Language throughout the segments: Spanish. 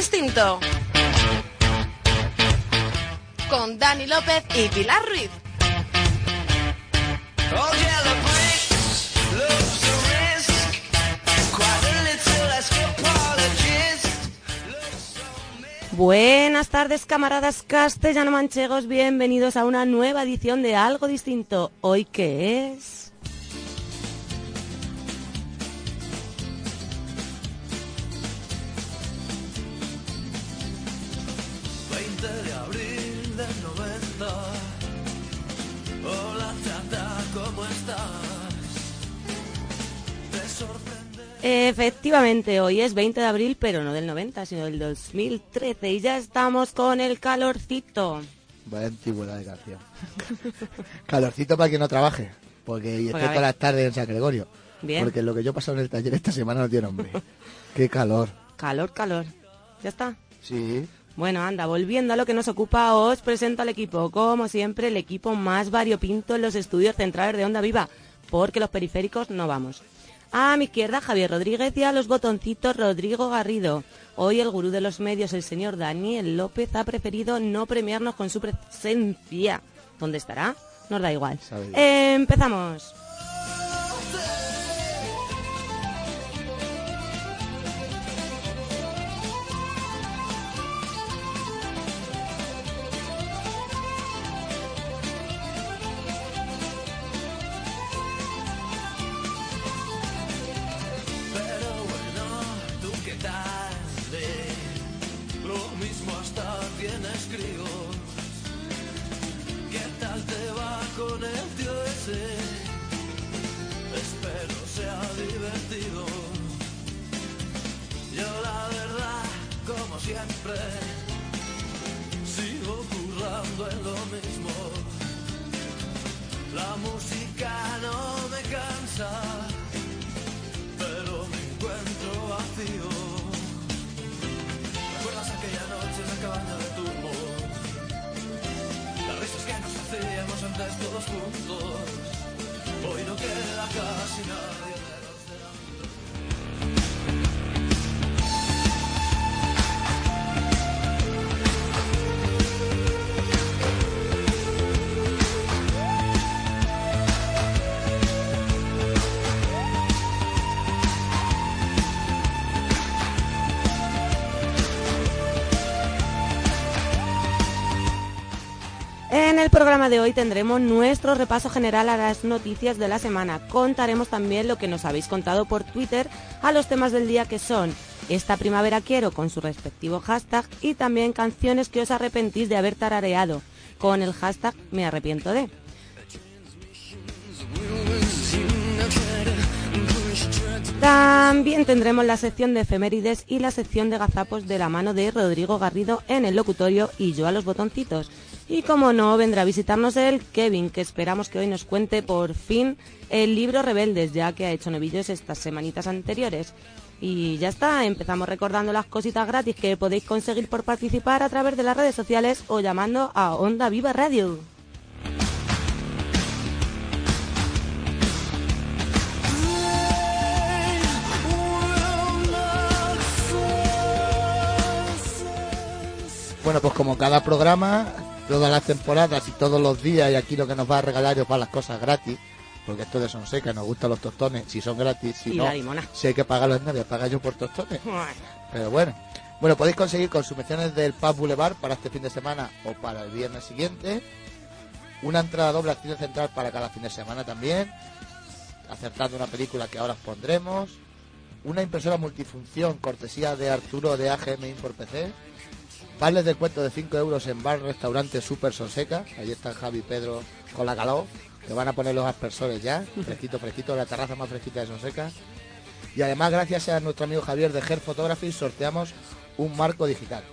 distinto. Con Dani López y Pilar Ruiz. Buenas tardes, camaradas castellano-manchegos. Bienvenidos a una nueva edición de Algo Distinto. ¿Hoy qué es? Efectivamente, hoy es 20 de abril, pero no del 90, sino del 2013. Y ya estamos con el calorcito. Vaya antigüedad de canción. Calorcito para quien no trabaje. Porque y esté todas las tardes en San Gregorio. Bien. Porque lo que yo he pasado en el taller esta semana no tiene nombre. Qué calor. Calor, calor. ¿Ya está? Sí. Bueno, anda, volviendo a lo que nos ocupa, os presento al equipo. Como siempre, el equipo más variopinto en los estudios centrales de Onda Viva, porque los periféricos no vamos. A mi izquierda, Javier Rodríguez y a los botoncitos, Rodrigo Garrido. Hoy el gurú de los medios, el señor Daniel López, ha preferido no premiarnos con su presencia. ¿Dónde estará? Nos da igual. Dios. Empezamos. Críos. ¿Qué tal te va con el tío ese? Espero sea divertido. Yo la verdad, como siempre, todos juntos. Hoy no queda casi nadie el programa de hoy tendremos nuestro repaso general a las noticias de la semana. Contaremos también lo que nos habéis contado por Twitter a los temas del día que son Esta primavera quiero con su respectivo hashtag y también canciones que os arrepentís de haber tarareado con el hashtag me arrepiento de. También tendremos la sección de efemérides y la sección de gazapos de la mano de Rodrigo Garrido en el locutorio y yo a los botoncitos. Y como no, vendrá a visitarnos el Kevin, que esperamos que hoy nos cuente por fin el libro Rebeldes, ya que ha hecho novillos estas semanitas anteriores. Y ya está, empezamos recordando las cositas gratis que podéis conseguir por participar a través de las redes sociales o llamando a Onda Viva Radio. Bueno, pues como cada programa, todas las temporadas y todos los días, y aquí lo que nos va a regalar es para las cosas gratis, porque esto de Sonseca nos gustan los tostones, si son gratis, si Y no, la limona. si hay que pagarlos nadie, paga yo por tostones. Pero bueno, bueno, podéis conseguir consumiciones del Pub Boulevard para este fin de semana o para el viernes siguiente. Una entrada doble al cine central para cada fin de semana también. Acertando una película que ahora os pondremos. Una impresora multifunción cortesía de Arturo de AGM Import PC. Vales de cuento de 5 euros en bar, restaurante Super Sonseca. Ahí están Javi y Pedro con la calor. Que van a poner los aspersores ya. Fresquito, fresquito. La terraza más fresquita de Sonseca. Y además, gracias a nuestro amigo Javier de Her Photography, sorteamos un marco digital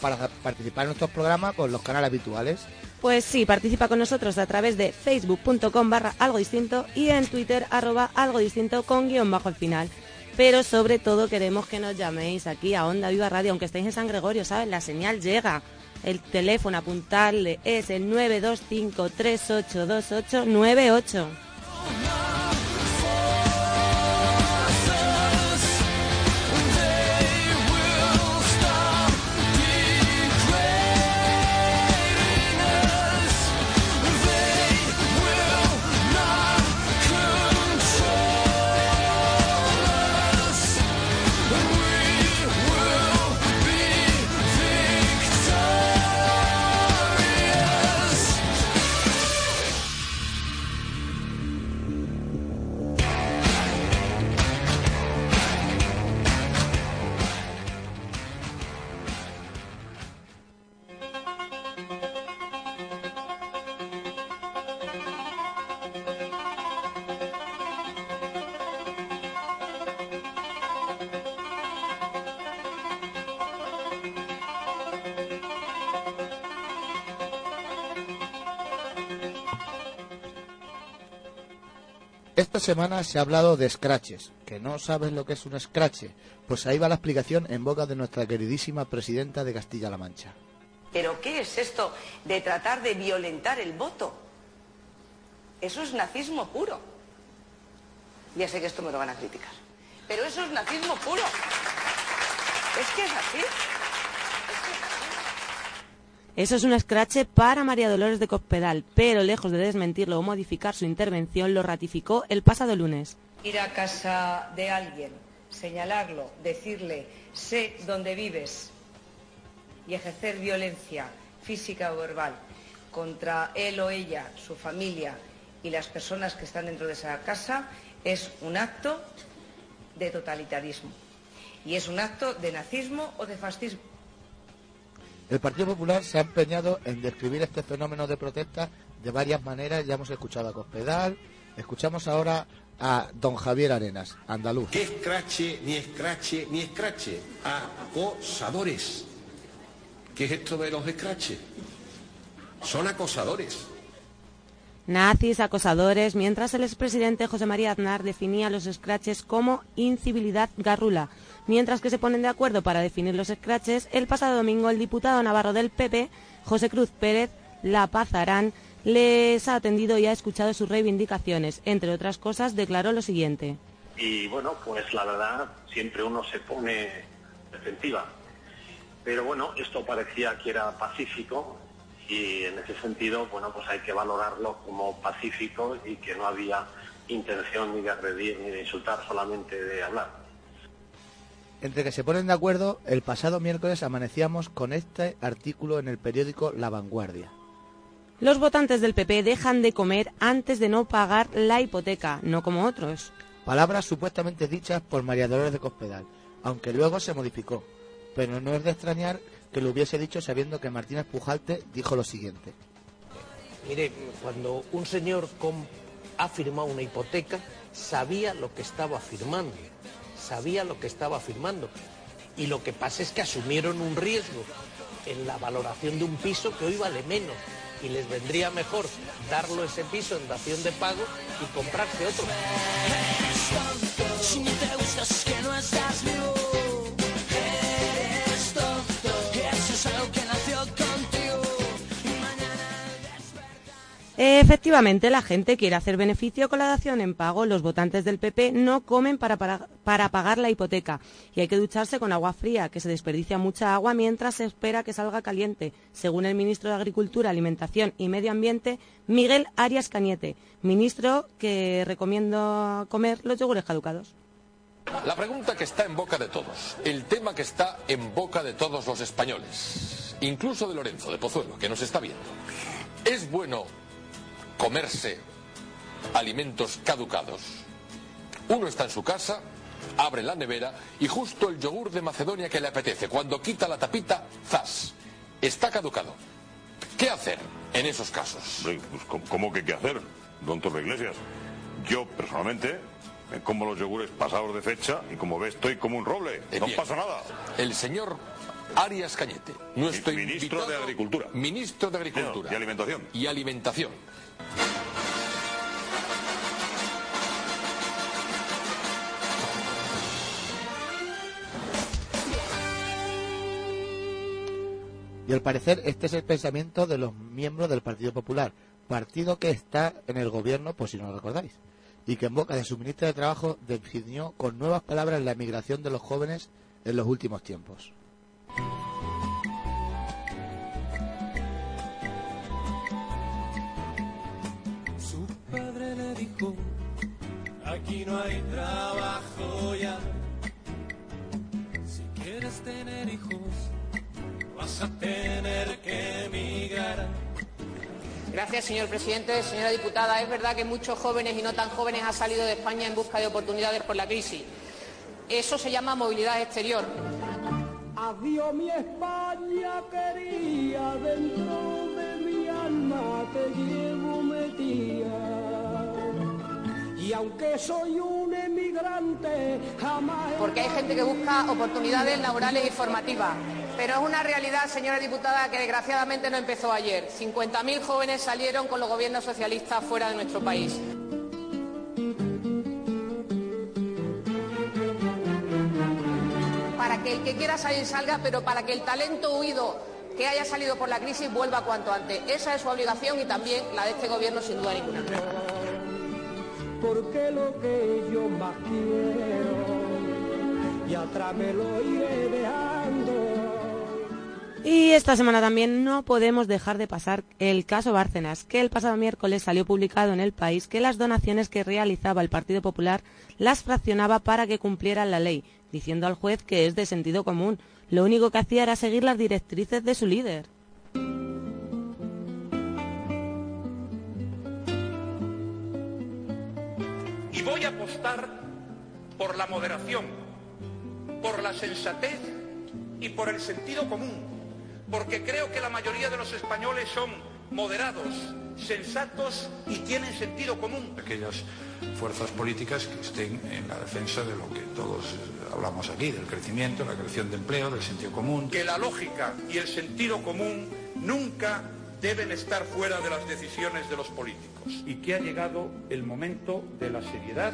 para participar en nuestros programas con los canales habituales. Pues sí, participa con nosotros a través de facebook.com barra algo distinto y en twitter arroba algo distinto con guion bajo al final. Pero sobre todo queremos que nos llaméis aquí a Onda Viva Radio, aunque estéis en San Gregorio, ¿sabes? La señal llega. El teléfono apuntarle es el 925 Esta semana se ha hablado de scratches. ¿Que no sabes lo que es un scratch? Pues ahí va la explicación en boca de nuestra queridísima presidenta de Castilla-La Mancha. ¿Pero qué es esto de tratar de violentar el voto? Eso es nazismo puro. Ya sé que esto me lo van a criticar. Pero eso es nazismo puro. Es que es así. Eso es un escrache para María Dolores de Cospedal, pero lejos de desmentirlo o modificar su intervención, lo ratificó el pasado lunes. Ir a casa de alguien, señalarlo, decirle, sé dónde vives y ejercer violencia física o verbal contra él o ella, su familia y las personas que están dentro de esa casa es un acto de totalitarismo y es un acto de nazismo o de fascismo. El Partido Popular se ha empeñado en describir este fenómeno de protesta de varias maneras. Ya hemos escuchado a Cospedal, escuchamos ahora a don Javier Arenas, andaluz. ¿Qué escrache, ni escrache, ni escrache? Acosadores. ¿Qué es esto de los escraches? Son acosadores. Nazis, acosadores, mientras el expresidente José María Aznar definía los scratches como incivilidad garrula. Mientras que se ponen de acuerdo para definir los scratches, el pasado domingo el diputado navarro del PP, José Cruz Pérez La Pazarán, les ha atendido y ha escuchado sus reivindicaciones. Entre otras cosas, declaró lo siguiente. Y bueno, pues la verdad, siempre uno se pone defensiva. Pero bueno, esto parecía que era pacífico y en ese sentido, bueno, pues hay que valorarlo como pacífico y que no había intención ni de agredir ni de insultar, solamente de hablar. Entre que se ponen de acuerdo, el pasado miércoles amanecíamos con este artículo en el periódico La Vanguardia. Los votantes del PP dejan de comer antes de no pagar la hipoteca, no como otros. Palabras supuestamente dichas por María Dolores de Cospedal, aunque luego se modificó. Pero no es de extrañar que lo hubiese dicho sabiendo que Martínez Pujalte dijo lo siguiente. Mire, cuando un señor ha firmado una hipoteca, sabía lo que estaba firmando, sabía lo que estaba firmando. Y lo que pasa es que asumieron un riesgo en la valoración de un piso que hoy vale menos. Y les vendría mejor darlo ese piso en dación de pago y comprarse otro. Efectivamente, la gente quiere hacer beneficio con la dación en pago. Los votantes del PP no comen para, para, pagar la hipoteca y hay que ducharse con agua fría, que se desperdicia mucha agua mientras se espera que salga caliente, según el ministro de Agricultura, Alimentación y Medio Ambiente, Miguel Arias Cañete, ministro que recomiendo comer los yogures caducados. La pregunta que está en boca de todos, el tema que está en boca de todos los españoles, incluso de Lorenzo, de Pozuelo, que nos está viendo. ¿Es bueno comerse alimentos caducados. Uno está en su casa, abre la nevera y justo el yogur de Macedonia que le apetece, cuando quita la tapita, ¡zas! Está caducado. ¿Qué hacer en esos casos? Pues, ¿Cómo que qué hacer, don Torre Iglesias? Yo, personalmente, me como los yogures pasados de fecha y como ve estoy como un roble. Eh, no pasa nada. El señor Arias Cañete, nuestro ministro de Agricultura. Ministro de Agricultura. y Alimentación. Y Alimentación. Y al parecer este es el pensamiento de los miembros del Partido Popular, partido que está en el gobierno, por si no lo recordáis, y que en boca de su ministra de Trabajo definió con nuevas palabras la emigración de los jóvenes en los últimos tiempos. Su padre le dijo, aquí no hay trabajo ya. Si quieres tener hijos, vas a tener que emigrar. Gracias, señor presidente. Señora diputada, es verdad que muchos jóvenes y no tan jóvenes han salido de España en busca de oportunidades por la crisis. Eso se llama movilidad exterior. Adiós mi España quería, dentro de mi alma te llevo metida. Y aunque soy un emigrante, jamás... Porque hay gente que busca oportunidades laborales y formativas. Pero es una realidad, señora diputada, que desgraciadamente no empezó ayer. 50.000 jóvenes salieron con los gobiernos socialistas fuera de nuestro país. Que el que quiera salir salga, pero para que el talento huido que haya salido por la crisis vuelva cuanto antes. Esa es su obligación y también la de este gobierno sin duda ninguna. porque lo que yo más quiero y atrás me lo iré dejando. Y esta semana también no podemos dejar de pasar el caso Bárcenas, que el pasado miércoles salió publicado en el país que las donaciones que realizaba el Partido Popular las fraccionaba para que cumplieran la ley, diciendo al juez que es de sentido común. Lo único que hacía era seguir las directrices de su líder. Y voy a apostar por la moderación, por la sensatez y por el sentido común, porque creo que la mayoría de los españoles son moderados, sensatos y tienen sentido común. aquellas fuerzas políticas que estén en la defensa de lo que todos hablamos aquí, del crecimiento, la creación de empleo, del sentido común. Que la lógica y el sentido común nunca deben estar fuera de las decisiones de los políticos. Y que ha llegado el momento de la seriedad,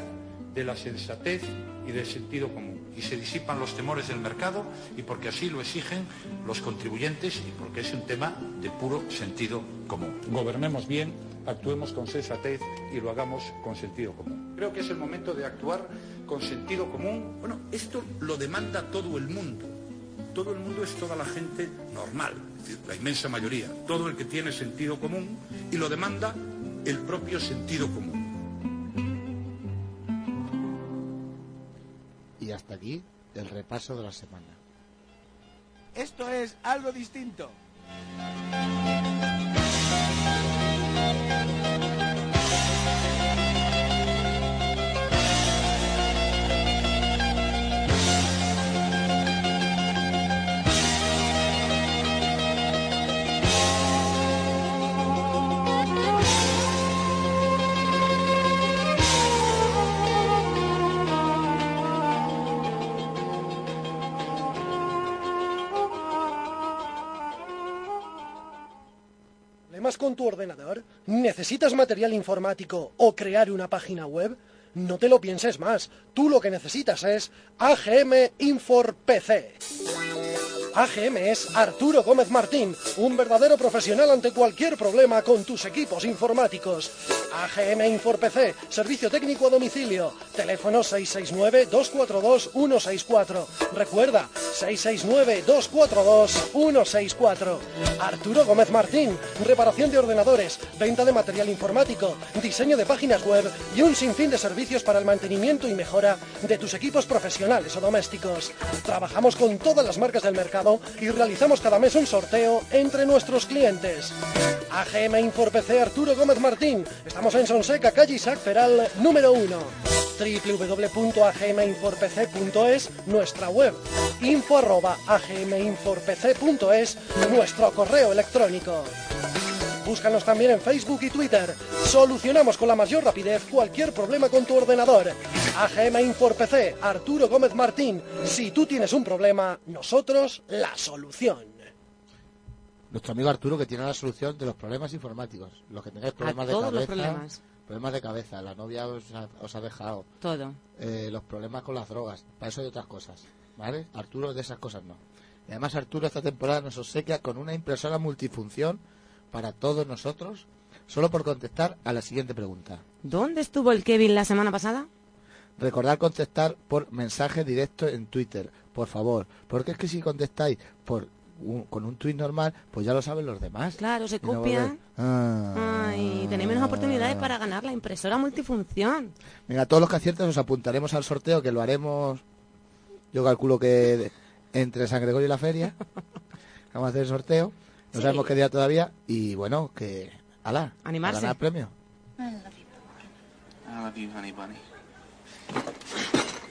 de la sensatez y del sentido común. Y se disipan los temores del mercado y porque así lo exigen los contribuyentes y porque es un tema de puro sentido común. Gobernemos bien, actuemos con sensatez y lo hagamos con sentido común. Creo que es el momento de actuar con sentido común. Bueno, esto lo demanda todo el mundo. Todo el mundo es toda la gente normal, es decir, la inmensa mayoría, todo el que tiene sentido común y lo demanda el propio sentido común. Hasta aquí el repaso de la semana. Esto es algo distinto. Ordenador? ¿Necesitas material informático o crear una página web? No te lo pienses más. Tú lo que necesitas es AGM Infor PC. AGM es Arturo Gómez Martín, un verdadero profesional ante cualquier problema con tus equipos informáticos. AGM Infor PC, servicio técnico a domicilio. Teléfono 669-242-164. Recuerda, 669-242-164. Arturo Gómez Martín, reparación de ordenadores, venta de material informático, diseño de páginas web y un sinfín de servicios para el mantenimiento y mejora de tus equipos profesionales o domésticos. Trabajamos con todas las marcas del mercado y realizamos cada mes un sorteo entre nuestros clientes. AGM Infor PC Arturo Gómez Martín. Estamos en Sonseca, calle Isaac Peral, número 1. www.agminforpc.es, nuestra web. info arroba agminforpc.es, nuestro correo electrónico. Búscanos también en Facebook y Twitter. Solucionamos con la mayor rapidez cualquier problema con tu ordenador. AGM Infor PC, Arturo Gómez Martín. Si tú tienes un problema, nosotros la solución. Nuestro amigo Arturo que tiene la solución de los problemas informáticos. Los que tengáis problemas de todos cabeza. los problemas. problemas de cabeza, la novia os ha, os ha dejado. Todo. eh, los problemas con las drogas. Para eso hay otras cosas. ¿Vale? Arturo de esas cosas no. Y además Arturo esta temporada nos obsequia con una impresora multifunción para todos nosotros, solo por contestar a la siguiente pregunta. ¿Dónde estuvo el Kevin la semana pasada? Recordad contestar por mensaje directo en Twitter, por favor, porque es que si contestáis por un- con un tuit normal, pues ya lo saben los demás. Claro, se Y no copian. volvéis, "Ah". Ay, tenéis menos oportunidades para ganar la impresora multifunción. Venga, todos los que acierten os apuntaremos al sorteo, que lo haremos, yo calculo que entre San Gregorio y la feria. Vamos a hacer el sorteo. No Sí. sabemos qué día todavía. Y bueno, que... ¡Hala! a Animarse. ganar premio. I love you, honey bunny.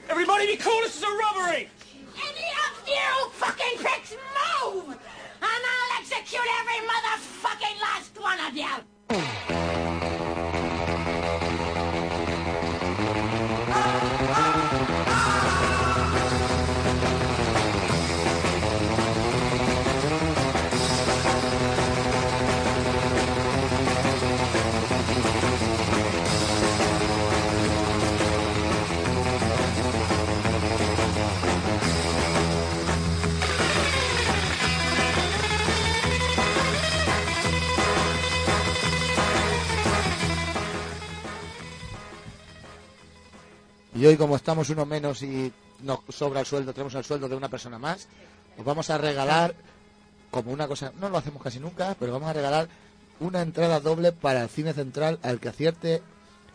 Everybody be cool, this is a robbery! Any of you fucking pricks move! And I'll execute every motherfucking last one of you! Y hoy, como estamos uno menos y nos sobra el sueldo, tenemos el sueldo de una persona más, os vamos a regalar, como una cosa, no lo hacemos casi nunca, pero vamos a regalar una entrada doble para el cine central al que acierte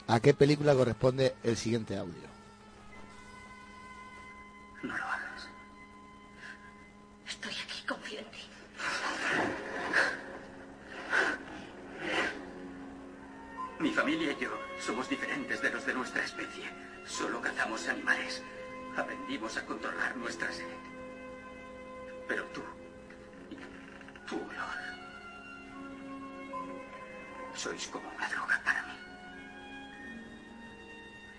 a qué película corresponde el siguiente audio. No lo hagas. Estoy aquí, confío en ti. Mi familia y yo somos diferentes de los de nuestra especie. Solo cazamos animales. Aprendimos a controlar nuestra sed. Pero tú, tu olor, sois como una droga para mí.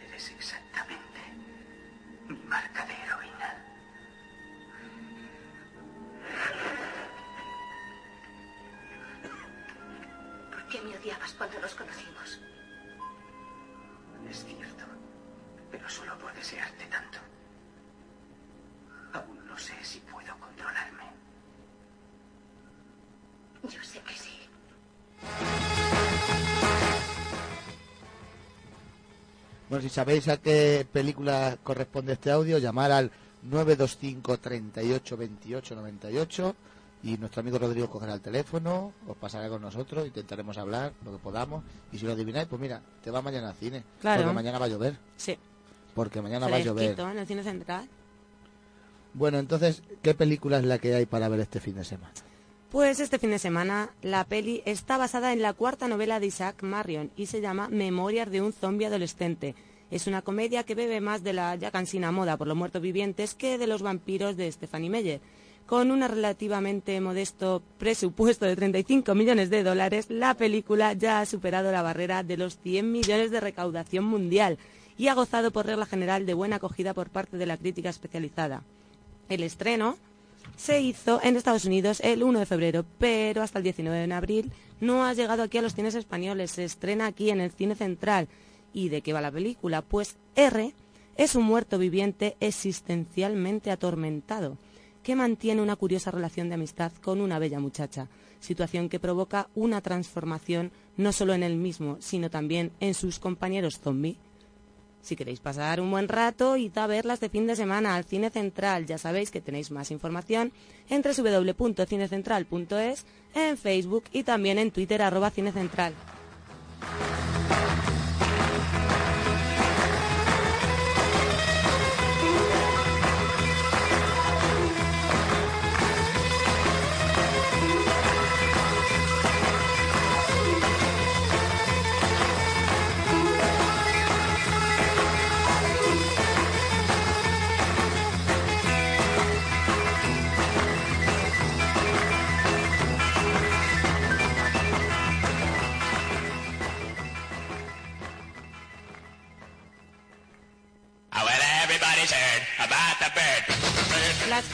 Eres exactamente Bueno, si sabéis a qué película corresponde este audio, llamar al 925 38 28 98 y nuestro amigo Rodrigo cogerá el teléfono, os pasará con nosotros, intentaremos hablar lo que podamos y si lo adivináis, pues mira, te va mañana al cine, Claro. porque mañana va a llover, Sí. porque mañana va a llover. En el cine central. Bueno, entonces, ¿qué película es la que hay para ver este fin de semana? Pues este fin de semana la peli está basada en la cuarta novela de Isaac Marion y se llama Memorias de un zombie adolescente. Es una comedia que bebe más de la ya cansina moda por los muertos vivientes que de los vampiros de Stephanie Meyer. Con un relativamente modesto presupuesto de 35 millones de dólares, la película ya ha superado la barrera de los 100 millones de recaudación mundial y ha gozado por regla general de buena acogida por parte de la crítica especializada. El estreno se hizo en Estados Unidos el 1 de febrero, pero hasta el 19 de abril no ha llegado aquí a los cines españoles. Se estrena aquí en el Cine Central. ¿Y de qué va la película? Pues R es un muerto viviente existencialmente atormentado que mantiene una curiosa relación de amistad con una bella muchacha, situación que provoca una transformación no solo en él mismo, sino también en sus compañeros zombie. Si queréis pasar un buen rato, id a verlas de fin de semana al Cine Central. Ya sabéis que tenéis más información en www.cinecentral.es, en Facebook y también en Twitter arroba Cine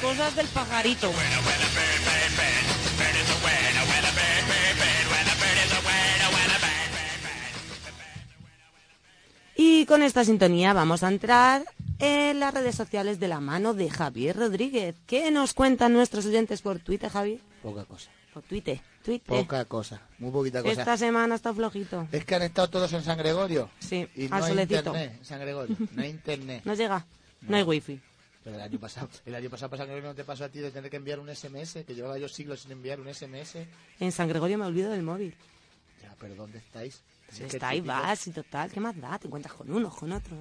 cosas del pajarito. Y con esta sintonía vamos a entrar en las redes sociales de la mano de Javier Rodríguez. ¿Qué nos cuentan nuestros oyentes por Twitter, Javi? Poca cosa. Por Twitter. Twitter. Poca cosa, muy poquita cosa. Esta semana está flojito. Es que han estado todos en San Gregorio. Sí, y no al hay solecito. internet en San Gregorio. No hay internet. No llega. No, hay wifi. Pero el año pasado, el año pasado San Gregorio no te pasó a ti de tener que enviar un SMS, que llevaba yo siglos sin enviar un SMS. En San Gregorio me olvido del móvil. Ya, pero ¿dónde estáis? Si Es que está ahí, típico. vas y total. ¿Qué más da? Te encuentras con uno, con otro.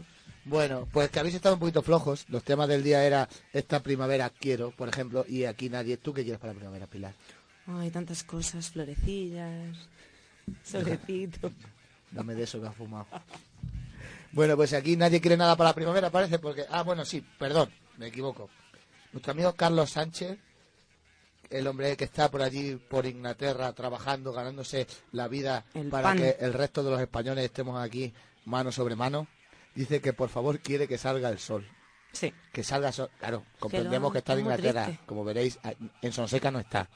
Bueno, pues que habéis estado un poquito flojos. Los temas del día era esta primavera quiero, por ejemplo, y aquí nadie. ¿Tú qué quieres para la primavera, Pilar? Ay, tantas cosas, florecillas, solecito. Dame de eso que has fumado. Bueno, pues aquí nadie quiere nada para la primavera, parece, porque... Ah, bueno, sí, perdón, me equivoco. Nuestro amigo Carlos Sánchez, el hombre que está por allí, por Inglaterra, trabajando, ganándose la vida El para pan. que el resto de los españoles estemos aquí mano sobre mano, dice que por favor quiere que salga el sol. Sí. Que salga el sol. Claro, comprendemos que, está en Inglaterra. triste. Como veréis, en Sonseca no está.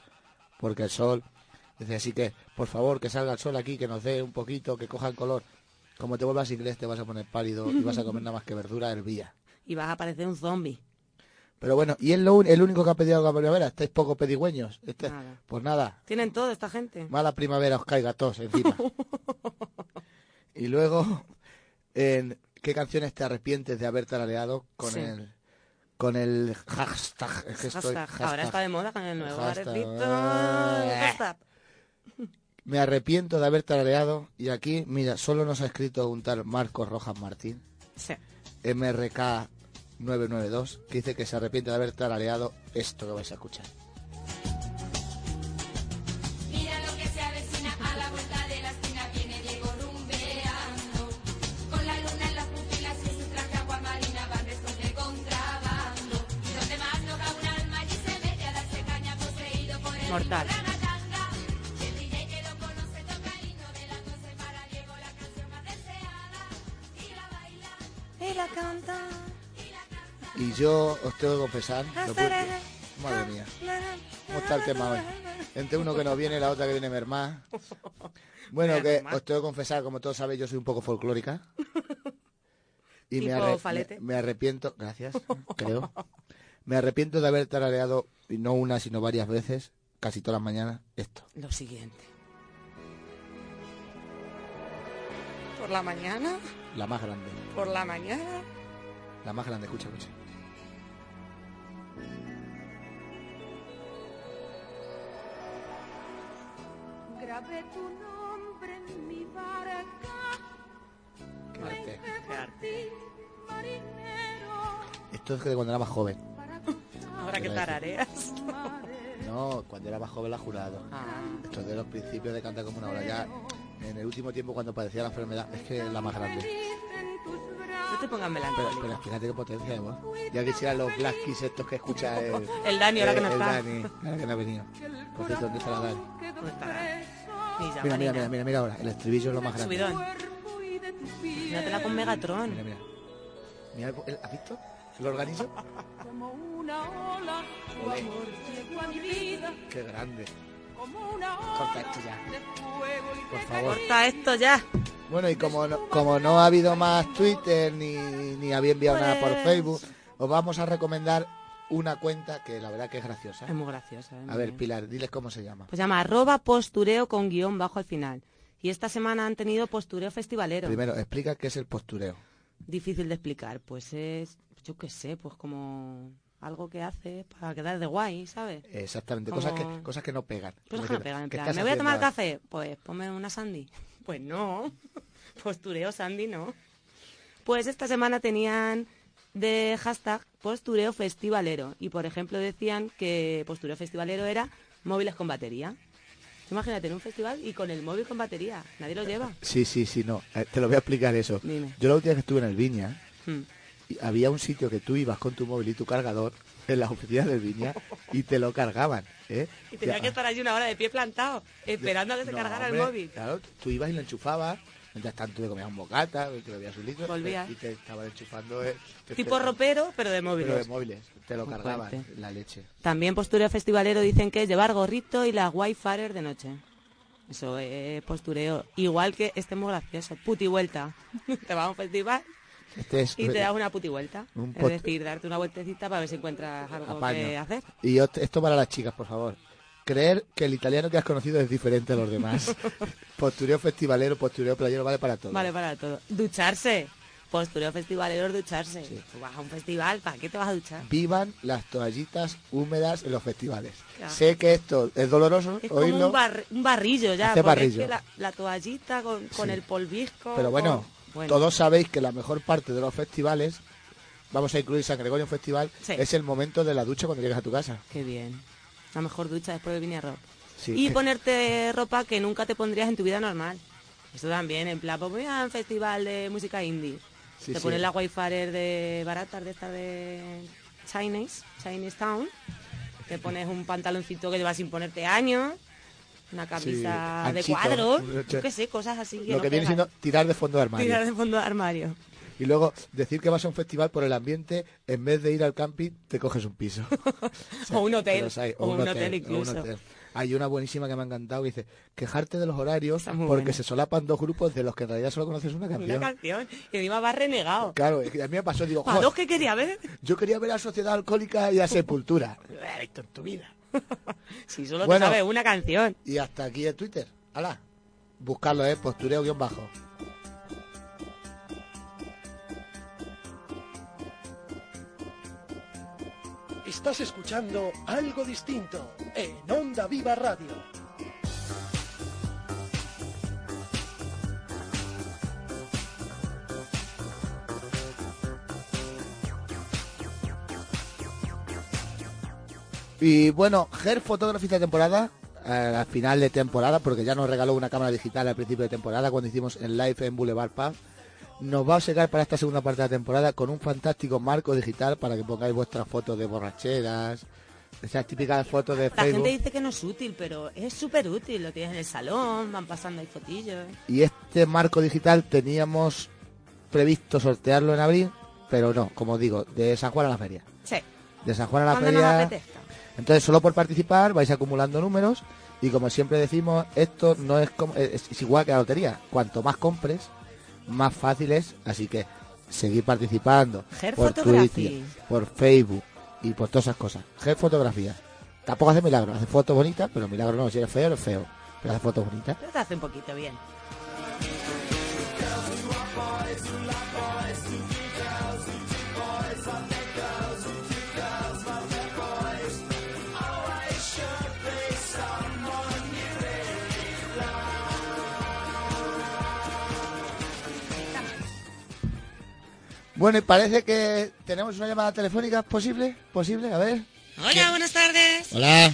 Porque el sol... Dice, así que, por favor, que salga el sol aquí, que nos dé un poquito, que coja el color. Como te vuelvas inglés, te vas a poner pálido y vas a comer nada más que verdura hervía. Y vas a parecer un zombie. Pero bueno, y es lo el único que ha pedido algo a primavera. Estáis poco pedigüeños. Este- Nada. Pues nada, Tienen todo esta gente. mala primavera os caiga a todos encima. y luego, en- ¿qué canciones te arrepientes de haber tarareado con Sí. el con el hashtag? Es que estoy- Hashtag. Ahora hashtag. está de moda con el nuevo Hashtag. Hashtag. Me arrepiento de haber tarareado y aquí, mira, solo nos ha escrito un tal Marcos Rojas Martín, Sí. MRK992, que dice que se arrepiente de haber tarareado esto que vais a escuchar. Mira lo que se avecina a la vuelta de la esquina viene Diego rumbeando. Con la luna en las pupilas y su traje agua marina van restos de contrabando. Y donde más no cabe un alma allí se mete a darse caña poseído por el Mortal. y la Y yo os tengo que confesar, lo puedo- madre mía, ¿cómo está el tema hoy? Entre uno que no viene y la otra que viene mermar. Bueno, que os tengo que confesar, como todos sabéis, yo soy un poco folclórica. Y me, Tipo arre- falete. me- me arrepiento, gracias, creo. Me arrepiento de haber tarareado, y no una, sino varias veces, casi todas las mañanas, esto. Lo siguiente. Por la mañana, La más grande. por la mañana. La más grande, escucha, escucha. Grabé tu nombre en mi barca Qué arte. por ti marinero Esto es que de cuando era más joven. Ahora que tarareas. No, cuando era más joven la jurado. Esto es de los principios de Canta como una hora. Ya en el último tiempo cuando padecía la enfermedad, es que es la más grande. No te pongas Pero, melancólico. pero fíjate qué potencia voz. Ya quisieran los Black Keys estos que escucha el... El Dani, ahora que no el está. Dani, ahora que no ha venido. Por cierto, ¿dónde está la Dani? ¿Dónde estará? Mira, mira, mira, mira, mira ahora. El estribillo es lo más grande. Subidón. Con Megatron. Mira, mira. Mira, el- ¿has visto? El organizo. como una ola tu amor llegó a mi vida Qué grande. como una Corta esto ya. Por favor. Corta esto ya. Bueno, y como no, como no ha habido más Twitter ni, ni había enviado nada por Pues- Facebook, os vamos a recomendar una cuenta que la verdad que es graciosa. Es muy graciosa. ¿eh? A ver, Pilar, diles cómo se llama. Pues se llama arroba postureo con guion bajo al final. Y esta semana han tenido postureo festivalero. Primero, explica qué es el postureo. Difícil de explicar. Pues es, yo qué sé, pues como algo que hace para quedar de guay, ¿sabes? Exactamente, Como- cosas que, cosas que no pegan. Cosas que no pegan. En ¿qué plan, ¿me voy a tomar café? Pues ponme una sandy. Pues no. Postureo sandy no. Pues esta semana tenían de hashtag postureo festivalero. Y por ejemplo decían que postureo festivalero era móviles con batería. Imagínate en un festival y con el móvil con batería. Nadie lo lleva. Sí, sí, sí, no. Eh, te lo voy a explicar eso. Dime. Yo la última vez que estuve en el Viña, Hmm. y había un sitio que tú ibas con tu móvil y tu cargador en las oficinas del Viña y te lo cargaban. ¿eh? Y tenía Ya- que estar allí una hora de pie plantado, esperando a que se No, cargara hombre, el móvil. Claro, tú ibas y lo enchufabas, mientras tanto te comías un bocata, te bebías un litro Volvías. y te estaban enchufando. eh, te- Tipo te- ropero, pero de móviles. Pero de móviles, te lo Muy cargaban, fuerte. la leche. También postureo festivalero dicen que es llevar gorrito y la wifi de noche. Eso es postureo. Igual que este es muy gracioso. Puti vuelta. te vas a un festival Este es, y te das una puti vuelta. Un Es decir, darte una vueltecita para ver si encuentras algo apaño. que hacer. Y esto para las chicas, por favor. Creer que el italiano que has conocido es diferente a los demás. postureo festivalero, postureo playero, vale para todo. Vale para todo. Ducharse. Postureo festivalero es ducharse. Tú vas a un festival, ¿para qué te vas a duchar? Vivan las toallitas húmedas en los festivales. Claro. Sé que esto es doloroso Es como un, bar- un barrillo ya. Hace barrillo. Es que la, la toallita con, con Sí. el polvisco. pero bueno, con- bueno. todos sabéis que la mejor parte de los festivales, vamos a incluir San Gregorio en Festival, Sí. es el momento de la ducha cuando llegas a tu casa. Qué bien. La mejor ducha después de Vini Rock. Sí, y que- ponerte ropa que nunca te pondrías en tu vida normal. Eso también, en plan, pues voy a un festival de música indie. Sí, te sí. pones la wifi de baratas de esta de Chinese, Chinese Town. Te pones un pantaloncito que llevas sin ponerte años. Una camisa de cuadros. Yo- qué sé, cosas así. Lo no que viene siendo tirar de fondo de armario. Tirar de fondo de armario. Y luego decir que vas a un festival por el ambiente, en vez de ir al camping, te coges un piso. O un hotel, hay, o un hotel o un incluso. hotel. Hay una buenísima que me ha encantado que dice, quejarte de los horarios porque buena. se solapan dos grupos de los que en realidad solo conoces una Una canción. canción. Y encima vas renegado. Claro, es que a mí me pasó, digo, ¿Para "Joder, dos que quería ver? yo quería ver a Sociedad Alcohólica y a Sepultura. Esto en tu vida. si solo Bueno. te sabes una canción. Y hasta aquí el Twitter. ¡Hala! Buscarlo, ¿eh? Postureo Estás escuchando algo distinto en Onda Viva Radio. Y bueno, Ger Photography de temporada, a final de temporada, porque ya nos regaló una cámara digital al principio de temporada cuando hicimos el live en Boulevard Pub, nos va a obsequiar para esta segunda parte de la temporada con un fantástico marco digital para que pongáis vuestras fotos de borracheras, esas típicas fotos de La gente dice que no es útil, pero es súper útil. Lo tienes en el salón, van pasando ahí fotillos. Y este marco digital teníamos previsto sortearlo en abril, pero no, como digo, de San Juan a la feria. Sí. De San Juan a la Cuando nos feria. apetezca. Entonces, solo por participar vais acumulando números y como siempre decimos, esto no es, como- es, es igual que la lotería. Cuanto más compres, más fácil es. Así que seguir participando por Photography. Twitter, por Facebook y por todas esas cosas. Ger Fotografía. Tampoco hace milagros, hace fotos bonitas, pero milagro no, si eres feo, eres feo. Pero hace fotos bonitas. Pero te hace un poquito bien. Bueno, y parece que tenemos una llamada telefónica posible, posible, a ver. Hola, buenas tardes. Hola.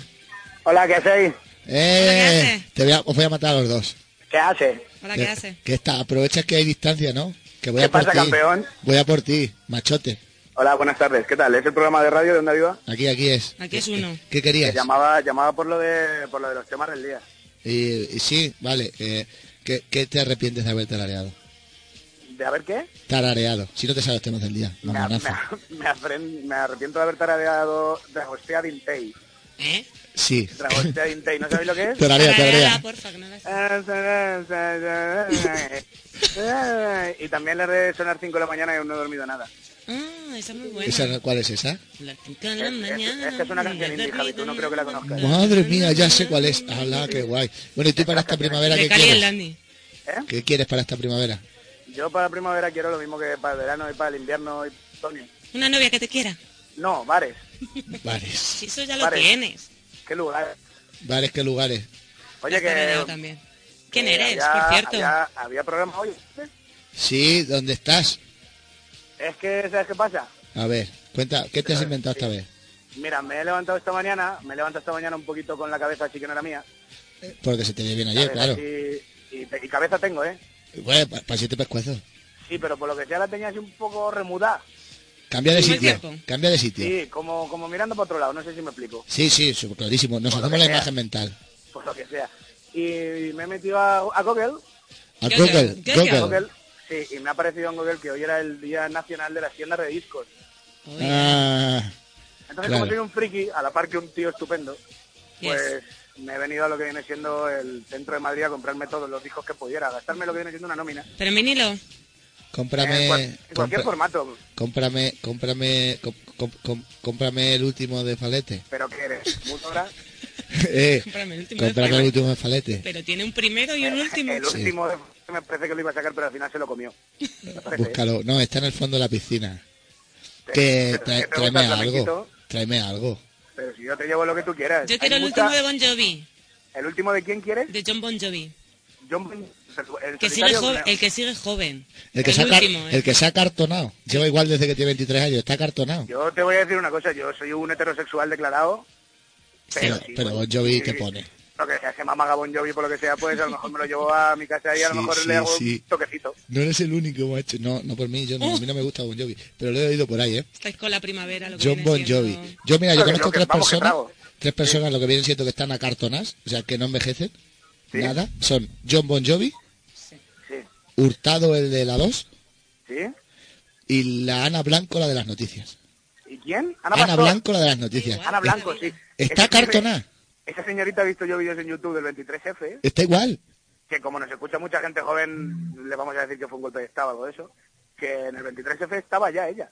Hola, ¿qué hacéis? Eh, te voy a, os voy a matar a los dos. ¿Qué hace? Hola, Que- ¿qué hace? Que está, aprovecha que hay distancia, ¿no? Que voy ¿Qué a por pasa, ti. campeón? Voy a por ti, machote. Hola, buenas tardes. ¿Qué tal? ¿Es el programa de radio de Onda Viva? Aquí, aquí es. Aquí es uno. ¿Qué Que querías? llamaba, llamaba por lo de por lo de los temas del día. Y, y sí, vale. eh, ¿qué, qué te arrepientes de haber tarareado? ¿De a ver qué? Tarareado. Si no te sabes temas del día. Me, me, me arrepiento de haber tarareado Dragostea Dintei. ¿Eh? Sí. Dragostea Dintei, ¿no sabéis lo que es? Tararea, tararea. porfa, que no la Y también le de sonar 5 de la mañana y no he dormido nada. Ah, esa es muy buena. ¿Esa ¿Cuál es esa? Cinco de la mañana. Es que es una canción indie, Javi, tú no creo que la conozcas. Madre mía, ya sé cuál es. Hala, qué guay. Bueno, ¿y tú para esta primavera qué quieres? Dandy. ¿Qué quieres para esta primavera? Yo para primavera quiero lo mismo que para el verano y para el invierno y otoño. Una novia que te quiera. No, bares. Bares. Si eso ya lo Bares. tienes. ¿Qué lugar? Bares, ¿qué lugares? Oye, que... también. ¿Quién eres, había- por cierto? Había, había programa hoy. Sí, ¿dónde estás? Es que, ¿sabes qué pasa? A ver, cuenta, ¿qué te has inventado esta vez? Mira, me he levantado esta mañana, me he levantado esta mañana un poquito con la cabeza así que no era mía. Porque se te dio bien ayer, Cabeza claro. así- y, y cabeza tengo, ¿eh? Bueno, para siete pescuezos. Sí, pero por lo que sea la tenía así un poco remudada. Cambia de ¿Cómo el sitio, cambia de sitio. Sí, como, como mirando para otro lado, no sé si me explico. Sí, sí, clarísimo. Nos que la sea. imagen mental. Por lo que sea. Y me he metido a, a Google. A Google, Google. Google, Sí, y me ha parecido en Google que hoy era el Día Nacional de las Tiendas de Discos. Ah, Entonces, Claro. como soy un friki, a la par que un tío estupendo, pues me he venido a lo que viene siendo el centro de Madrid a comprarme todos los discos que pudiera, a gastarme lo que viene siendo una nómina. Pero en vinilo. cómprame, cual- en cualquier compra- formato. cómprame, cómprame, com- com- com- cómprame el último de Falete. Pero que eres, ¿Mutora? eh, Cómprame el último de cómprame el Falete. último de Falete. Pero tiene un primero y un último. El último de- me parece que lo iba a sacar, pero al final se lo comió. ¿eh? Búscalo. No, está en el fondo de la piscina. Que pero tra- que te tráeme gusta el algo. Tráeme algo. Pero si yo te llevo lo que tú quieras. Yo quiero Hay el mucha- último de Bon Jovi. ¿El último de quién quieres? De John Bon Jovi. John Bon- el Que sigue joven, el que sigue joven. El que, se ha, car- último, ¿eh? el que se ha cartonado. Lleva igual desde que tiene 23 años. Está cartonado. Yo te voy a decir una cosa, yo soy un heterosexual declarado, pero, Pero, sí, pero bueno, Bon Jovi, sí, ¿qué pone? Lo que sea, se mama Bon Jovi por lo que sea, pues a lo mejor me lo llevo a mi casa y a lo Sí, mejor sí, le hago sí. un toquecito. No eres el único, macho. No, no por mí. Yo no, a mí no me gusta Bon Jovi. Pero lo he oído por ahí, ¿eh? Estáis con la primavera, lo que John Bon siendo- Jovi. Yo, mira, yo conozco tres vamos, personas. Tres personas, lo que vienen siendo que están acartonadas, o sea, que no envejecen. Nada. Son John Bon Jovi, Sí, Hurtado, el de la 2, ¿sí? y la Ana Blanco, la de las noticias. ¿Y quién? Ana, Ana. Blanco, la de las noticias. Ana Blanco, sí. Está Esa- cartonada. Esa señorita ha visto yo vídeos en YouTube del 23F, Está igual. que como nos escucha mucha gente joven, le vamos a decir que fue un golpe de estado o algo de eso, que en el 23F estaba ya ella.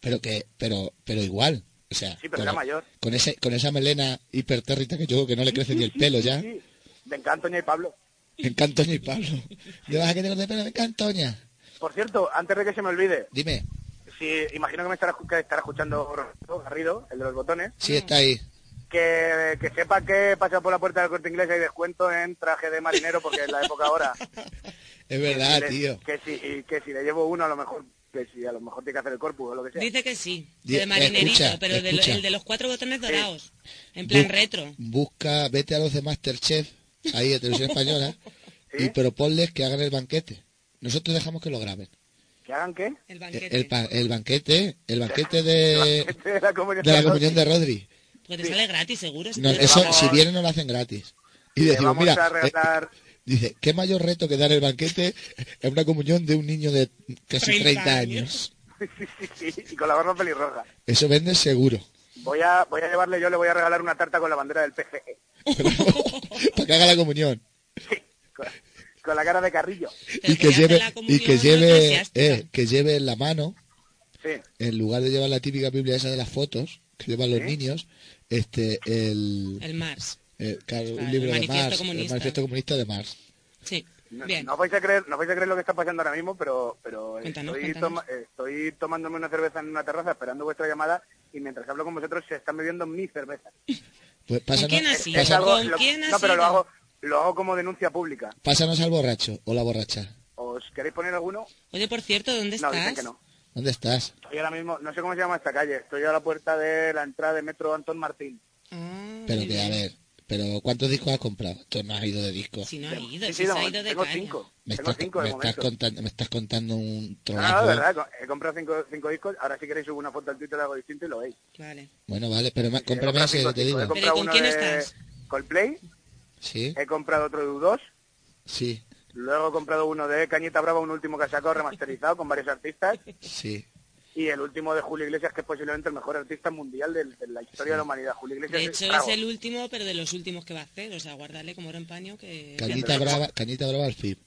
Pero que, pero, pero igual. O sea, Sí, pero con, era mayor. con ese, con esa melena hipertérrita que yo que no le crece ni el pelo ya. Sí, de Encantoña y Pablo. Me encanta Toña y Pablo. ¿Le vas a que de pelo? Me encanta Toña. Por cierto, antes de que se me olvide, Dime. Sí, imagino que me estará, que estará escuchando Garrido, el de los botones. Sí, está ahí. Que, que sepa que pasa por la puerta del corte inglés y hay descuento en traje de marinero porque es la época ahora. Es verdad, Que si le- tío. Que si, y que si le llevo uno, a lo mejor, que si a lo mejor tiene que hacer el corpus o lo que sea. Dice que sí, de marinerito, escucha, pero de lo- el de los cuatro botones dorados, en plan Bu- retro. Busca, vete a los de Masterchef, ahí de televisión española, y proponles que hagan el banquete. Nosotros dejamos que lo graben. ¿Que hagan qué? El El, pa- el banquete, el banquete de, de la comunión de la de comunión de Rodri. Porque te sale gratis, seguro. si No, si vienen nos lo hacen gratis. Y Le decimos, vamos mira, a eh, regalar... dice, qué mayor reto que dar el banquete en una comunión de un niño de casi 30 30 años. y con la barba pelirroja. Eso vende seguro. Voy a, voy a llevarle, yo le voy a regalar una tarta con la bandera del PCE. Para que haga la comunión. Con la cara de Carrillo. Y que lleve, y que lleve, eh, que lleve en la mano, Sí. en lugar de llevar la típica Biblia esa de las fotos, que llevan los Sí. niños, este, el, El Mars. eh, claro, un libro el de manifiesto Mars, el comunista. manifiesto comunista de Mars. Sí, No, bien. no vais a creer, no vais a creer lo que está pasando ahora mismo, pero, pero Cuéntanos, estoy, cuéntanos. toma- estoy tomándome una cerveza en una terraza esperando vuestra llamada y mientras hablo con vosotros se están bebiendo mi cerveza. Pues pásanos, quién has sido? Es algo- ¿Con lo- quién no, pero lo hago, lo hago como denuncia pública. pásanos al borracho o la borracha. ¿Os queréis poner alguno? Oye, por cierto, ¿dónde No, estás? dicen que no. ¿Dónde estás? Estoy ahora mismo, no sé cómo se llama esta calle, estoy a la puerta de la entrada de Metro Antón Martín. Ah, Pero que, a ver, pero ¿cuántos discos has comprado? Tú no has ido de discos. Si no ha ido, Sí, sí, no, ha ido de tengo caña. cinco. Me Tengo estás, cinco de me, estás momento. contando, me estás contando un No, no, tronazo. de verdad, he comprado cinco, cinco discos, ahora si queréis subo una foto al Twitter de algo distinto y lo veis. Vale. Bueno, vale, pero ma- He cómprame ese, te digo. Con quién estás? Coldplay, Sí, he comprado otro de U2, sí, luego he comprado uno de Cañita Brava, un último que ha sacado remasterizado con varios artistas, sí. y el último de Julio Iglesias, que es posiblemente el mejor artista mundial de, la historia de la humanidad. Julio Iglesias De es hecho, es el último, pero de los últimos que va a hacer. O sea, guardarle como oro en paño que... Cañita brava, cañita brava al fin.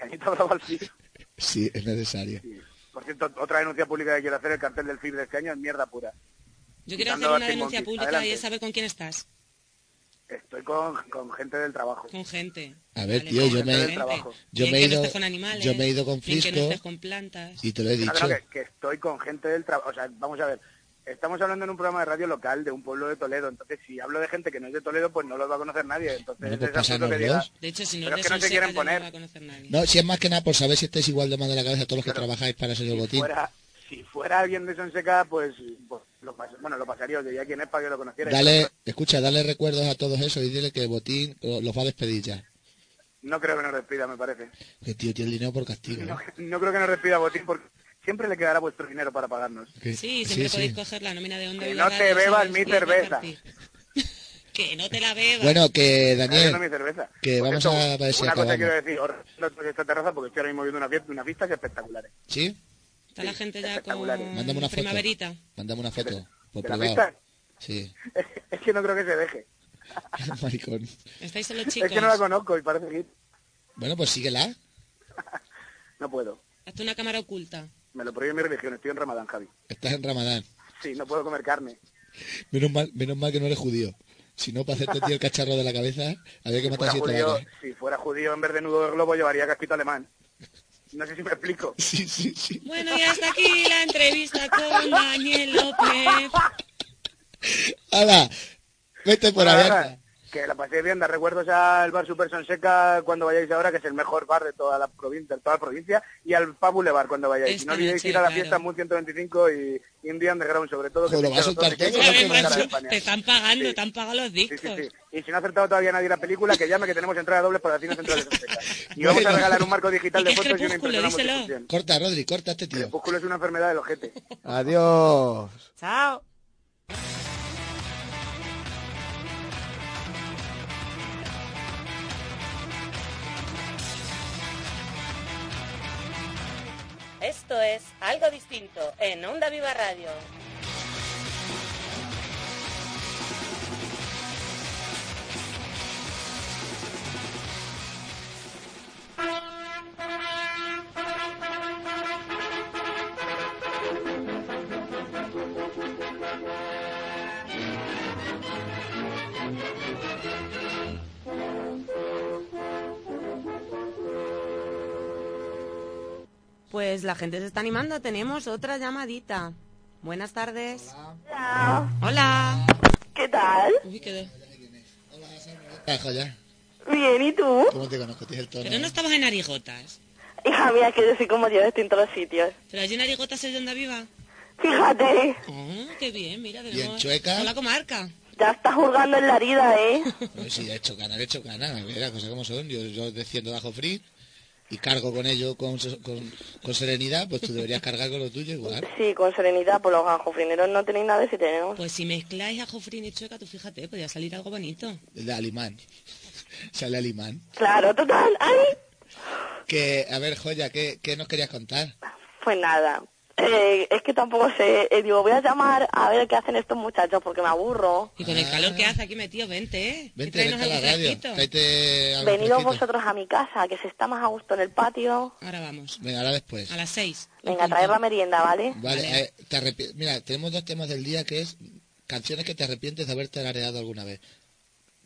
Cañita Brava al fin. Sí, es necesario. Por cierto, otra denuncia pública que quiero hacer, el cartel del FIB de este año es mierda pura. Yo quiero Quitando hacer a una denuncia pública Adelante. y es saber con quién estás. Estoy con, con gente del trabajo. Con gente. A ver, Vale, tío, yo me, del trabajo. yo me he no ido, estés con animales, yo me he ido con bien que no Frisco con plantas. y te lo he No, dicho. no, que, que estoy con gente del trabajo. O sea, vamos a ver. Estamos hablando en un programa de radio local de un pueblo de Toledo. Entonces, si hablo de gente que no es de Toledo, pues no los va a conocer nadie. Entonces, Bueno, pues es que diga- De hecho, si no Pero es que no se quieren no poner. lo va a conocer nadie. No, si es más que nada por saber si estáis igual de mal de la cabeza todos los que trabajáis para el señor si Botín. fuera, si fuera alguien de Sonseca, pues, pues lo, pas- bueno, lo pasaría. Diría quién es para que lo conociera. Dale, escucha, dale recuerdos a todos esos y dile que Botín lo- los va a despedir ya. No creo que nos despida, me parece. Que tío tiene el dinero por castigo. No, ¿eh? no creo que nos despida Botín porque siempre le quedará vuestro dinero para pagarnos. Que- Sí, siempre sí, podéis sí. coger la nómina de onda Que no te bebas mi cerveza. que no te la bebas. Bueno, que Daniel, mi cerveza. que Por vamos cierto, a ver si Una cosa acabamos. quiero decir, os esta terraza porque estoy ahora mismo viendo una unas vistas espectaculares. ¿Sí? Está la gente ya con. Mándame una foto. primaverita. Mándame una foto. Por. Sí. Es que no creo que se deje. Maricón. Estáis solo chicos. Es que no la conozco y parece que Bueno, pues síguela. no puedo. Hazte una cámara oculta. Me lo prohíbe mi religión, estoy en Ramadán, Javi. Estás en Ramadán. Sí, no puedo comer carne. Menos mal, menos mal que no eres judío. Si no, para hacerte ti el cacharro de la cabeza, había que Si matar siete judío, si fuera judío en vez de nudo de globo llevaría casquito alemán. No sé si me explico. Sí, sí, sí. Bueno, y hasta aquí la entrevista con Daniel López. ¡Hala! Vete por nada, que la paséis bien, da recuerdos al bar Super Sonseca cuando vayáis ahora, que es el mejor bar de toda la provincia, de toda la provincia, y al Pub Boulevard cuando vayáis. Esta no olvidéis noche, ir a la claro. fiesta Moon 125 y Indian Underground, sobre todo. lo vas a de Te están pagando, Sí. te han pagado los Sí, discos. sí, sí. Y si no ha acertado todavía nadie la película, que llame que tenemos entrada doble para la cine central de Sonseca. Y vamos a regalar un marco digital ¿Y de fotos y una. Corta, Rodri, corta este tío. Crepúsculo es una enfermedad del ojete. Adiós. Chao. Esto es Algo Distinto en Onda Viva Radio. Pues la gente se está animando. Tenemos otra llamadita. Buenas tardes. Hola. Hola. ¿Qué tal? Uy, qué de- joya. Bien, ¿y tú? ¿Cómo te conozco? Tienes el tono. Pero no estabas en Arigotas. Hija mía, que yo soy como yo, estoy en todos los sitios. Pero allí en Arigotas es donde viva. Fíjate, Oh, qué bien, mira, ¿Y en. Chueca? Con la comarca. ya estás juzgando en la herida, ¿eh? Pues sí, he hecho ganas, he hecho ganas. Mira, cosas como son. Yo, yo desciendo bajo free y cargo con ello con, con, con serenidad, pues tú deberías cargar con lo tuyo igual. Sí, con serenidad, por los ganjofrineros no tenéis nada si tenemos. Pues si mezcláis a Jofrín y Chueca, tú fíjate, podría salir algo bonito. El de Alimán. Sale Alimán. Claro, total. ¡Ay! Que, a ver, joya, ¿qué, qué nos querías contar? Pues nada. Eh, es que tampoco sé. Eh, digo, voy a llamar a ver qué hacen estos muchachos porque me aburro. Y con el calor que hace aquí metido, vente, ¿eh? Vente, vente a la radio. Venidos vosotros a mi casa, que se está más a gusto en el patio. Ahora vamos. Venga, ahora después. A las seis. Venga, traer la merienda, ¿vale? Vale, eh, te arrepi- mira, tenemos dos temas del día que es canciones que te arrepientes de haber tarareado alguna vez.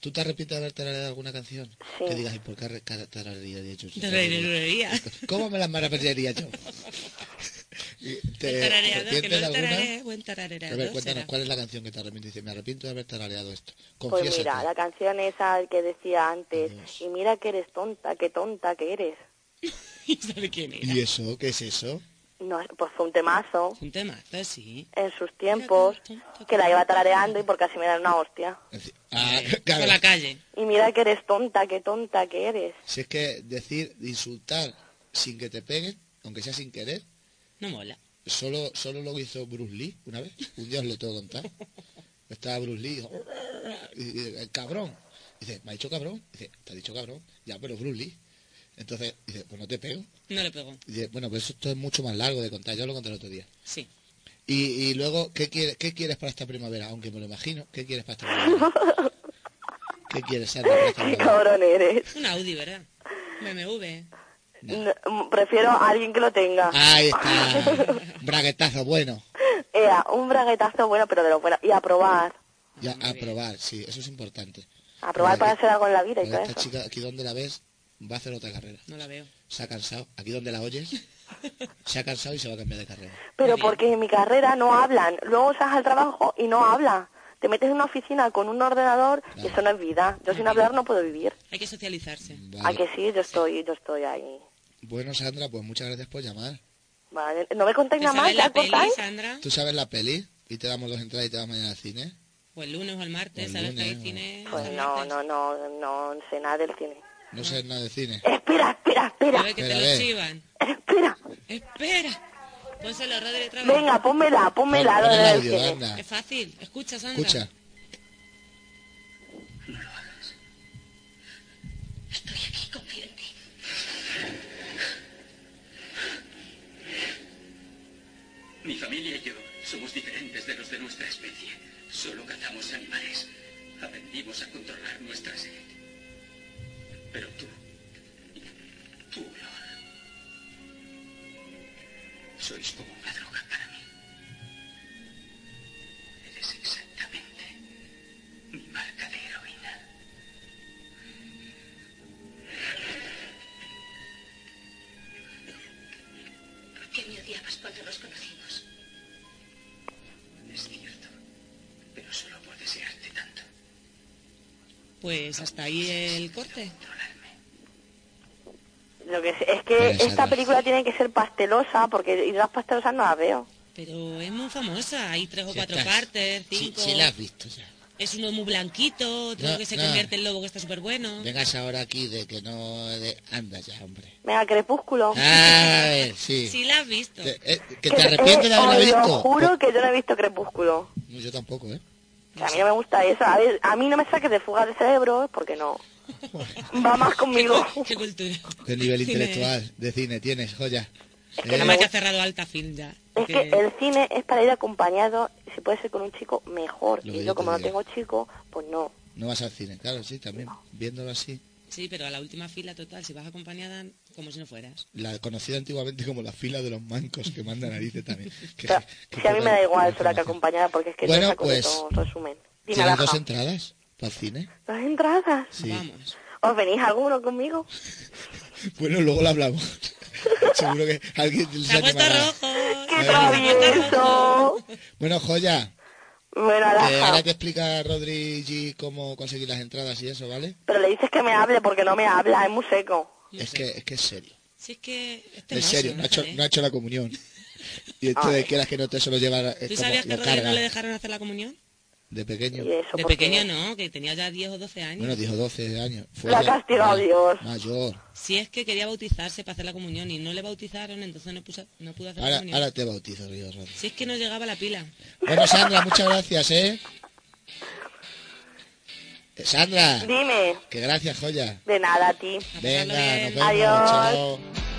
¿Tú te arrepientes de haber tarareado alguna canción? Sí. Que digas, ¿y por qué yo? Tararearía. ¿Cómo me las maravillaría yo? Y ¿Te El tarareador, que no el buen A tarareador ver, cuéntanos, será. ¿cuál es la canción que te arrepientes? Dice, me arrepiento de haber tarareado esto. Pues Confiésate. mira, la canción esa que decía antes, y mira que eres tonta, qué tonta que eres. ¿Sabe quién era? ¿Y eso? ¿Qué es eso? No, pues fue un temazo Un temazo, sí. en sus tiempos, que la iba tarareando y por casi me dan una hostia. Ah, claro. la calle. Y mira que eres tonta, qué tonta que eres. Si es que decir, insultar sin que te peguen, aunque sea sin querer, No mola. solo, solo lo hizo Bruce Lee una vez. Un día os lo tengo que contar. Estaba Bruce Lee y dijo, y, y, el cabrón. Dice, ¿me ha dicho cabrón? Dice, ¿te ha dicho cabrón? Ya, pero Bruce Lee. Entonces, dice, pues no te pego. No le pegó. Dice, bueno, pues esto es mucho más largo de contar, yo lo conté el otro día. Sí. Y, y luego, ¿qué quieres, ¿qué quieres para esta primavera? Aunque me lo imagino, ¿qué quieres para esta primavera? ¿Qué quieres, Sandra, para esta Qué cabrón eres. Un Audi, ¿verdad? BMW. No, prefiero a alguien que lo tenga. Ahí está. Braguetazo, bueno. Era un braguetazo bueno, pero de lo bueno. Y a probar. Ya, a probar, sí, eso es importante. A probar para hacer algo en la vida y Porque todo esta eso. chica, aquí donde la ves, va a hacer otra carrera. No la veo. Se ha cansado. Aquí donde la oyes, se ha cansado y se va a cambiar de carrera. Pero porque en mi carrera no hablan. Luego sales al trabajo y no habla. Te metes en una oficina con un ordenador y eso no es vida. Yo sin hablar no puedo vivir. Hay que socializarse. ¿A que sí? Yo estoy, yo estoy ahí. Bueno, Sandra, pues muchas gracias por llamar. Vale. ¿No me contáis ¿Te nada más? sabes ¿Ya la peli? Sandra? ¿Tú sabes la peli? Y te damos dos entradas y te vas mañana al cine. O el lunes o el martes, O el ¿sabes lunes, o- cine? Pues no, no, no, no sé nada del cine. No sé nada de cine. Espera, espera, espera. A ver que te Espera, a lo chivan. Espera. Espera. Pónselo, Rodri, otra vez. Venga, pónmela, pónmela. El del audio. Es fácil. Escucha, Sandra. Escucha. Estoy aquí, confío en ti. Mi familia y yo somos diferentes de los de nuestra especie. Solo cazamos animales. Aprendimos a controlar nuestra sed. Pero tú, Pues hasta ahí el corte. Lo que sé es que Pero, esta película tiene que ser pastelosa porque y las pastelosas no las veo. Pero es muy famosa. Hay tres o Sí, cuatro estás- partes, Sí, cinco. sí la has visto ya. Es uno muy blanquito, otro No, que se no. convierte en lobo que está súper bueno. Vengas ahora aquí de que no... De... Anda ya, hombre. Venga, Crepúsculo. A ver, sí. Sí la has visto. Te- eh, que te arrepientes de eh, haberla os lo visto. juro que yo no he visto Crepúsculo. No, yo tampoco, ¿eh? Que a mí no me gusta eso. A, ver, a mí no me saques de fuga de cerebro porque no. Va más conmigo. Qué cultura. ¿Qué nivel Cine. intelectual de cine tienes, joya? que ¿Eh? no más que ha cerrado alta film ya. Es que el cine es para ir acompañado, si puede ser con un chico, mejor. Lo y que yo yo como no tengo chico, pues no. No vas al cine, claro, sí, también. Viéndolo así. Sí, pero a la última fila total, si vas acompañada, como si no fueras. La conocida antiguamente como la fila de los mancos que manda narices también. Que- Pero, que si a mí me da igual sola que acompañada porque es que Bueno, yo pues, todo resumen. Dime, ¿Tienes dos entradas para el cine? ¿Dos entradas? Sí. Vamos. ¿Os venís alguno conmigo? Bueno, luego lo hablamos. Seguro que alguien se, ha puesto rojo. ¡Qué travieso! Bueno, joya. Bueno, eh, ahora te explica Rodri G cómo conseguir las entradas y eso, ¿vale? Pero le dices que me hable porque no me habla, es muy seco. Es que, es que es serio. Si es que es En temoso, serio, no ha, hecho, sé. no ha hecho la comunión. Y esto de que las que no te se lo lleva es ¿Tú como sabías que Rodri carga no le dejaron hacer la comunión? De pequeño. De pequeño no, que tenía ya 10 o 12 años. Bueno, dijo 12 años. Fue La ma- Dios. Mayor. Si es que quería bautizarse para hacer la comunión y no le bautizaron, entonces no, puso, no pudo hacer la Ahora, comunión. ahora te bautizo, Río Rodri. Si es que no llegaba la pila. Bueno, Sandra, muchas gracias, ¿eh? Eh, Sandra, Dime, que gracias, joya. de nada a ti. Venga, nos vemos. Adiós. Chao.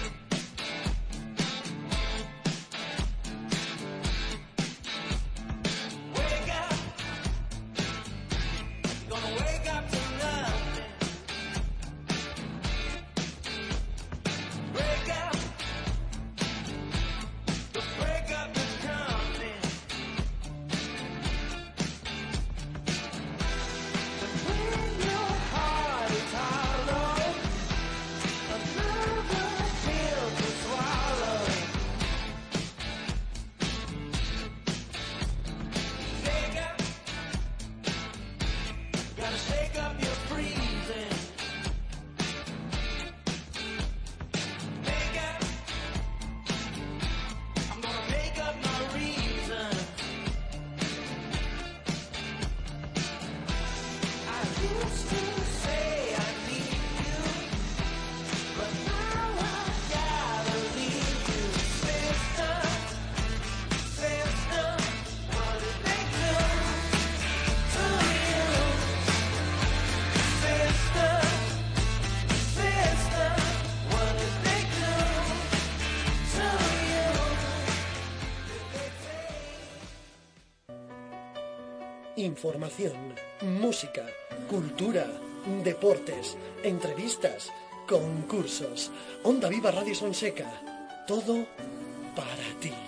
Información, música, cultura, deportes, entrevistas, concursos. Onda Viva Radio Sonseca. Todo para ti.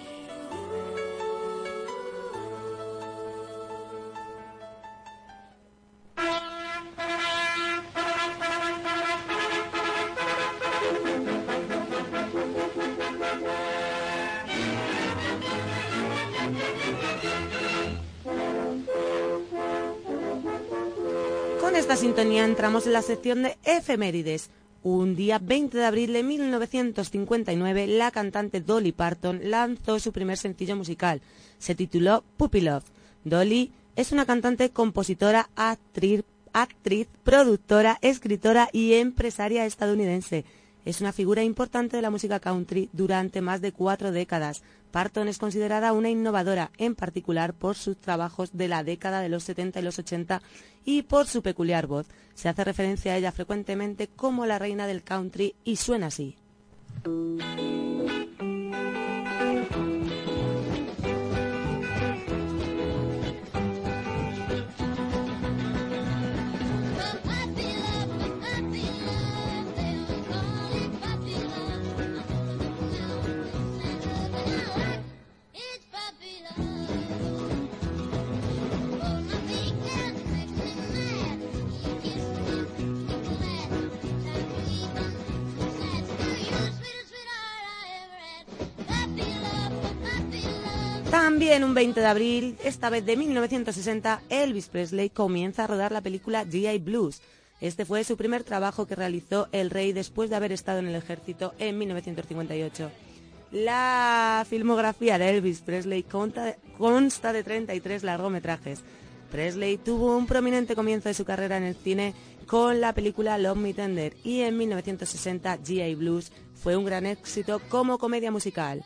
Entramos en la sección de efemérides. Un día 20 de abril de 1959, la cantante Dolly Parton lanzó su primer sencillo musical. Se tituló Puppy Love. Dolly es una cantante, compositora, actriz, actriz, productora, escritora y empresaria estadounidense. Es una figura importante de la música country durante más de cuatro décadas. Parton es considerada una innovadora, en particular por sus trabajos de la década de los 70 y los 80 y por su peculiar voz. Se hace referencia a ella frecuentemente como la reina del country y suena así. También un 20 de abril, esta vez de 1960, Elvis Presley comienza a rodar la película G.I. Blues. Este fue su primer trabajo que realizó el rey después de haber estado en el ejército en 1958. La filmografía de Elvis Presley consta de 33 largometrajes. Presley tuvo un prominente comienzo de su carrera en el cine con la película Love Me Tender y en 1960 G.I. Blues fue un gran éxito como comedia musical.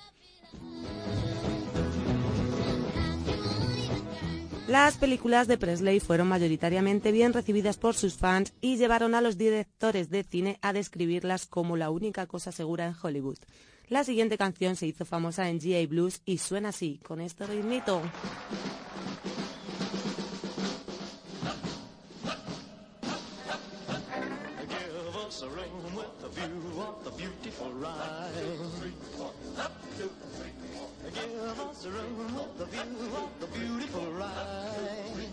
Las películas de Presley fueron mayoritariamente bien recibidas por sus fans y llevaron a los directores de cine a describirlas como la única cosa segura en Hollywood. La siguiente canción se hizo famosa en GA Blues y suena así, con este ritmito. A room with a view of the beautiful Rhine. Give us a room with a view of the beautiful Rhine.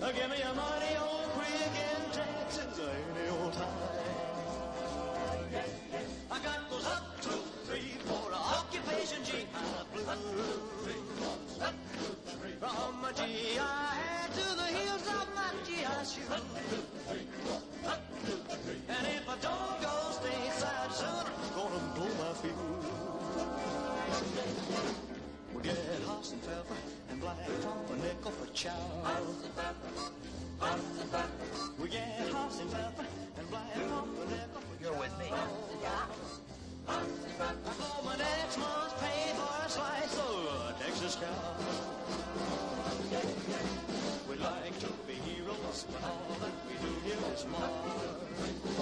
Give me a mighty old creek in Texas any old time. I got three, four. Occupation G, I flew. Up from my GI head to the heels of my GI shoe. Up. And if I don't go stateside soon, I'm gonna blow my fuse. We get hoss and pepper and black pump a nickel for chow. Hoss and pepper, hoss and pepper. We get hoss and pepper and black pump a nickel for chow. You're with me. Yeah. For my next month's pay for a slice of Texas cow. We like to be heroes, but all that we do here is march.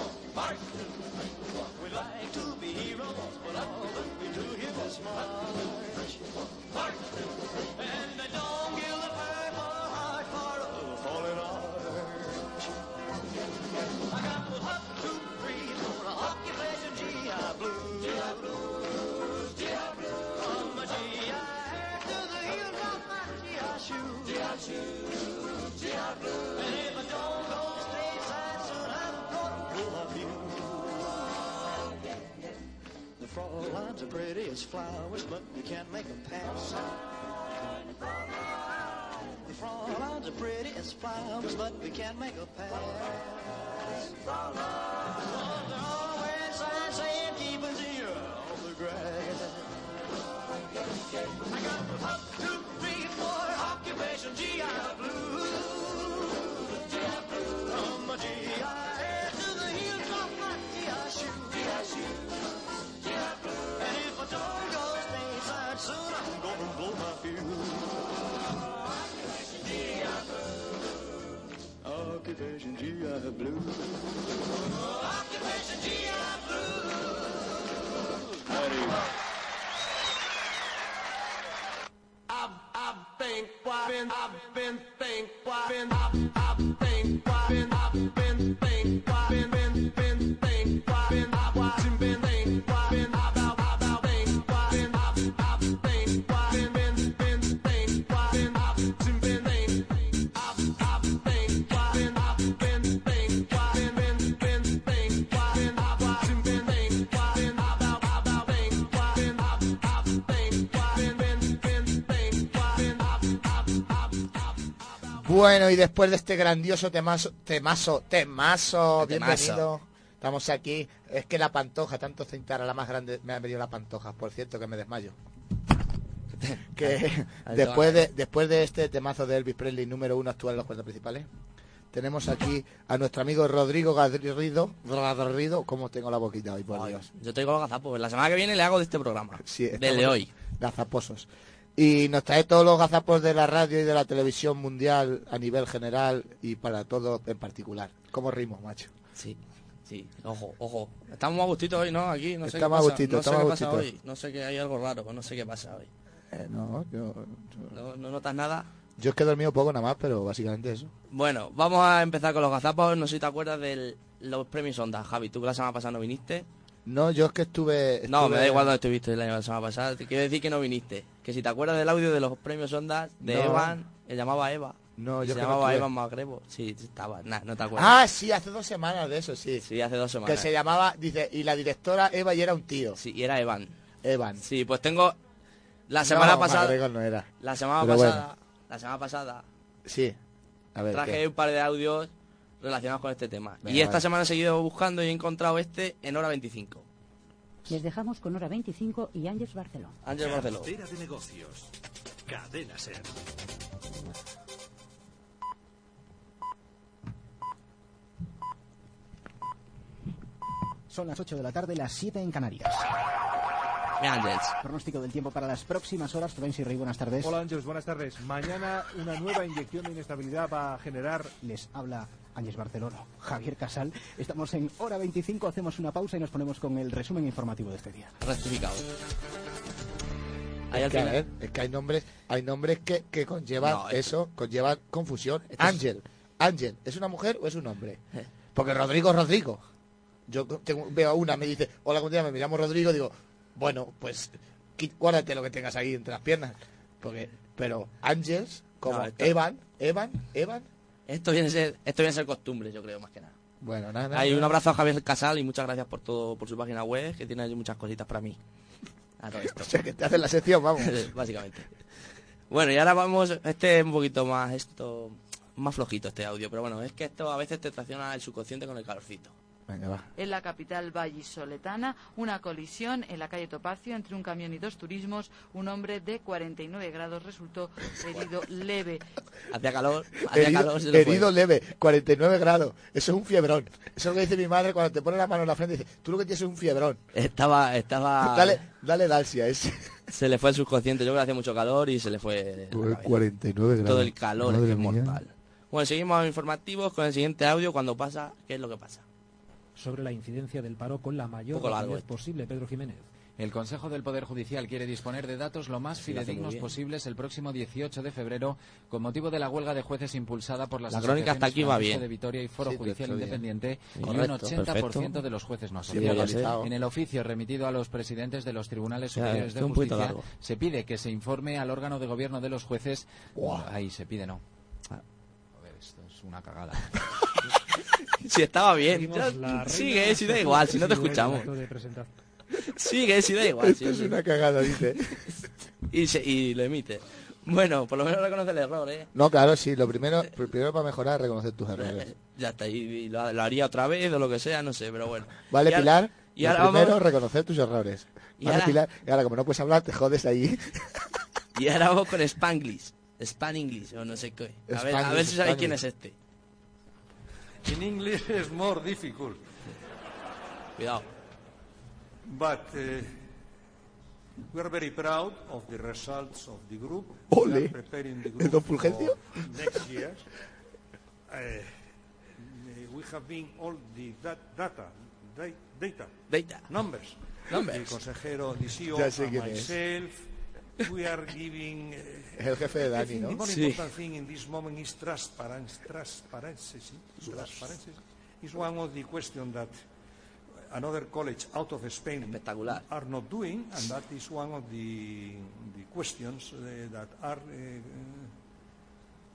Flowers, but you can't make them pass. The Frauleins are pretty as flowers, but we can't make a pass. They're always signs saying keep a zero off the grass. I got the vision. Bueno, y después de este grandioso temazo, temazo, temazo, bienvenido. Estamos aquí. Es que la pantoja, tanto cintar la más grande, me ha venido la pantoja. Por cierto, que me desmayo. que después de, después de este temazo de Elvis Presley número uno actual en los cuentos principales, tenemos aquí a nuestro amigo Rodrigo Garrido. Garrido, ¿cómo tengo la boquita hoy, por Dios? Yo tengo los gazapos. La semana que viene le hago de este programa. Sí, Del estamos de hoy. Gazaposos. Y nos trae todos los gazapos de la radio y de la televisión mundial a nivel general y para todo en particular. ¿Cómo rimos, macho? Sí, sí. Ojo, ojo. Estamos a gustito hoy, ¿no? Aquí no sé Estamos qué pasa. gustito, no sé qué pasa hoy. No sé que hay algo raro, no sé qué pasa hoy. Eh, no, yo, ¿No, no notas nada? yo es que he dormido poco nada más, pero básicamente eso. Bueno, vamos a empezar con los gazapos. No sé si te acuerdas de los premios Onda, Javi. Tú que la semana pasada no viniste. No, yo es que estuve... No, me da igual dónde estuviste la semana pasada. Te quiero decir que no viniste. Que si te acuerdas del audio de los premios Ondas de No. Evan, él llamaba Eva. No, yo se que no llamaba. Evan Magrebo. Sí, estaba. Nah, no te acuerdas. Ah, sí, hace dos semanas de eso, sí. Sí, hace dos Que semanas. se llamaba, dice, y la directora Eva y era un tío. Sí, y era Evan. Evan. Sí, pues tengo la semana No, pasada. No era. La semana Pero pasada. La semana pasada Sí. A ver, traje ¿qué? un par de audios relacionados con este tema. Venga, y esta vale. semana he seguido buscando y he encontrado este en hora 25. Les dejamos con hora 25 y Ángeles Barceló. Ángel Barceló. Cartera de negocios. Cadena Ser. Son las 8 de la tarde, las 7 en Canarias. Ángels. Pronóstico del tiempo para las próximas horas. Florencio Rey, buenas tardes. Hola Ángeles, buenas tardes. Mañana una nueva inyección de inestabilidad va a generar... Les habla Ángeles Barcelona, Javier Casal. Estamos en hora 25, hacemos una pausa y nos ponemos con el resumen informativo de este día. Rectificado. Es que, a ver, es que hay nombres, hay nombres que, que conllevan No, eso, conllevan confusión. Es- Ángel, Ángel, ¿es una mujer o es un hombre? Eh. Porque Rodrigo es Rodrigo. Yo tengo- veo a una, me dice, hola, ¿cómo te llamas? Me llamo Rodrigo, digo, bueno, pues guárdate lo que tengas ahí entre las piernas. Porque, pero Ángels, como No, esto- Evan, Evan, Evan, Esto viene a ser, esto viene a ser costumbre, yo creo, más que nada. bueno, nada. Hay nada. un abrazo a Javier Casal y muchas gracias por todo, por su página web, que tiene ahí muchas cositas para mí. A todo esto. O sea, que te hacen la sección, vamos. Básicamente. Bueno, y ahora vamos, este es un poquito más esto, más flojito este audio, pero bueno, es que esto a veces te tracciona el subconsciente con el calorcito. Venga, va. En la capital vallisoletana, una colisión en la calle Topacio entre un camión y dos turismos. Un hombre de 49 grados resultó herido leve. Hacía calor, hacía Herido, calor, se fue. herido leve, 49 grados. Eso es un fiebrón. Eso es lo que dice mi madre cuando te pone la mano en la frente y dice, tú lo que tienes es un fiebrón. Estaba, estaba... Dale, dale Dalsia ese. Se le fue el subconsciente, yo creo que hacía mucho calor y se le fue la cabeza. 49 grados. todo el calor, es que mortal. Bueno, seguimos informativos con el siguiente audio. Cuando pasa, ¿qué es lo que pasa? Sobre la incidencia del paro con la mayor rapidez esto. posible. Pedro Jiménez. El Consejo del Poder Judicial quiere disponer de datos lo más Sí, fidedignos posibles el próximo 18 de febrero con motivo de la huelga de jueces impulsada por las La crónica hasta aquí va bien. de Vitoria y Foro Sí, Judicial. Independiente y Correcto, un 80% perfecto. de los jueces no Sí, asociados. sé. En el oficio remitido a los presidentes de los tribunales superiores es de justicia largo. se pide que se informe al órgano de gobierno de los jueces. Ahí se pide no. Ah. Joder, esto es una cagada. Si estaba bien. Ya, sigue, si da igual, si no te escuchamos. Sigue, si da igual. si Esto es una cagada, dice. y, se- y lo emite. Bueno, por lo menos reconoce el error, ¿eh? No, claro, sí. Lo primero, lo primero para mejorar es reconocer tus errores. Ya está, y, y lo, lo haría otra vez o lo que sea, no sé, pero bueno. Vale, Y ahora- Pilar. Y lo ahora primero, vamos, reconocer tus errores. Y Vale, ahora- Pilar. Y ahora, como no puedes hablar, te jodes ahí. y ahora vamos con Spanglish. Span English, o no sé qué. A ver, a ver Spanglish, si sabéis quién Spanglish. es este. In English is more difficult, Cuidado. but uh, we are very proud of the results of the group. Ole. We are preparing the ¿El group don Fulgencio? for next year. Uh, we have been all the dat- data, da- data, Data. numbers. Numbers. El consejero, the CEO, and es. We are giving. uh, Es el jefe de Dani, ¿no? The more Sí. important thing in this moment is transparency. Transparency. Transparency is one of the questions that another college out of Spain are not doing, and that is one of the, the questions uh, that are uh,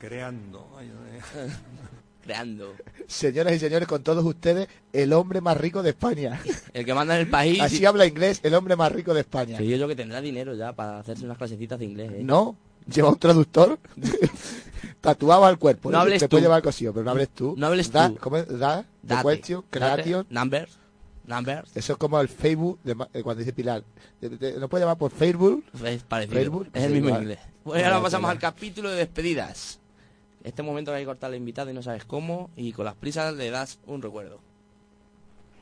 creando. Creando. Señoras y señores, con todos ustedes, el hombre más rico de España. El que manda en el país. Así habla inglés, el hombre más rico de España. Que yo, que tendrá dinero ya para hacerse unas clasecitas de inglés, ¿eh? No, lleva un traductor tatuado al cuerpo. No hables Te tú. puede llevar cosido, pero no hables tú. No hables Da- tú. ¿Cómo es? Da, Date, question, date, creation. Numbers. Numbers. Eso es como el Facebook, de eh, cuando dice Pilar. ¿No puede llamar por Facebook? Es parecido. Facebook, es el sí, mismo igual. inglés. Pues ahora pasamos al capítulo de despedidas. Este momento que hay que cortar al invitado y no sabes cómo, y con las prisas le das un recuerdo.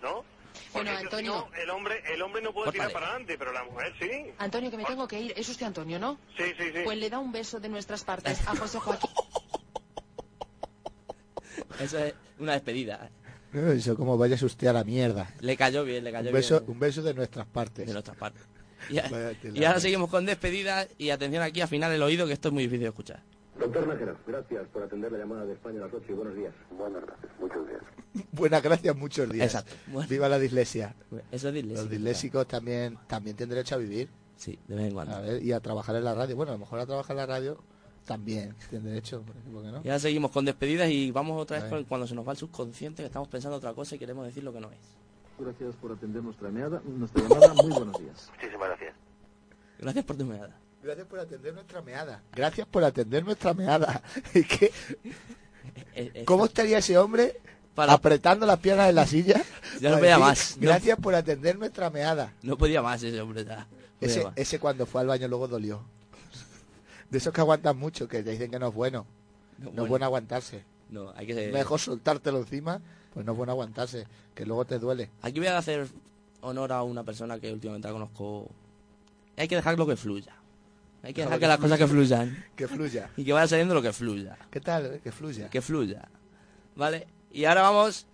¿No? Bueno, si Antonio. no, el hombre, el hombre no puede Córtale. tirar para adelante, pero la mujer sí. Antonio, que me tengo que ir. Es usted Antonio, ¿no? Sí, sí, sí. Pues le da un beso de nuestras partes a José Joaquín. Eso es una despedida. No, Eso como vayas usted a la mierda. Le cayó bien, le cayó Un beso, bien. un beso de nuestras partes. De nuestras partes. Y, a- ahora seguimos con despedidas y atención aquí, afinar el oído, que esto es muy difícil de escuchar. Doctor Nájera, gracias por atender la llamada de España a las 8 y buenos días. Buenas gracias, muchos días. Buenas gracias, muchos días. Exacto. Bueno. Viva la dislexia. Eso es disléxico. Los disléxicos también, también tienen derecho a vivir. Sí, de vez en cuando. A ver, y a trabajar en la radio. Bueno, a lo mejor a trabajar en la radio también tienen derecho. ¿por qué no? Y ahora seguimos con despedidas y vamos otra A vez cuando se nos va el subconsciente, que estamos pensando otra cosa y queremos decir lo que no es. Gracias por atender nuestra llamada. Nuestra llamada, muy buenos días. Muchísimas gracias. Gracias por tu mirada. Gracias por atender nuestra meada. Gracias por atender nuestra meada. Es que, ¿Cómo estaría ese hombre apretando las piernas en la silla? Ya no para podía decir, más. No- Gracias por atender nuestra meada. No podía más ese hombre ya. No Ese, más. ese cuando fue al baño luego dolió. De esos que aguantan mucho, que te dicen que no es bueno. No No, bueno. es bueno aguantarse. No, hay que ser- Mejor soltártelo encima, pues no es bueno aguantarse, que luego te duele. Aquí voy a hacer honor a una persona que últimamente la conozco. Hay que dejar lo que fluya. Hay que dejar que las cosas que fluya. fluyan. Que fluya. Y que vaya saliendo lo que fluya. ¿Qué tal? eh? Que fluya. Que fluya. ¿Vale? Y ahora vamos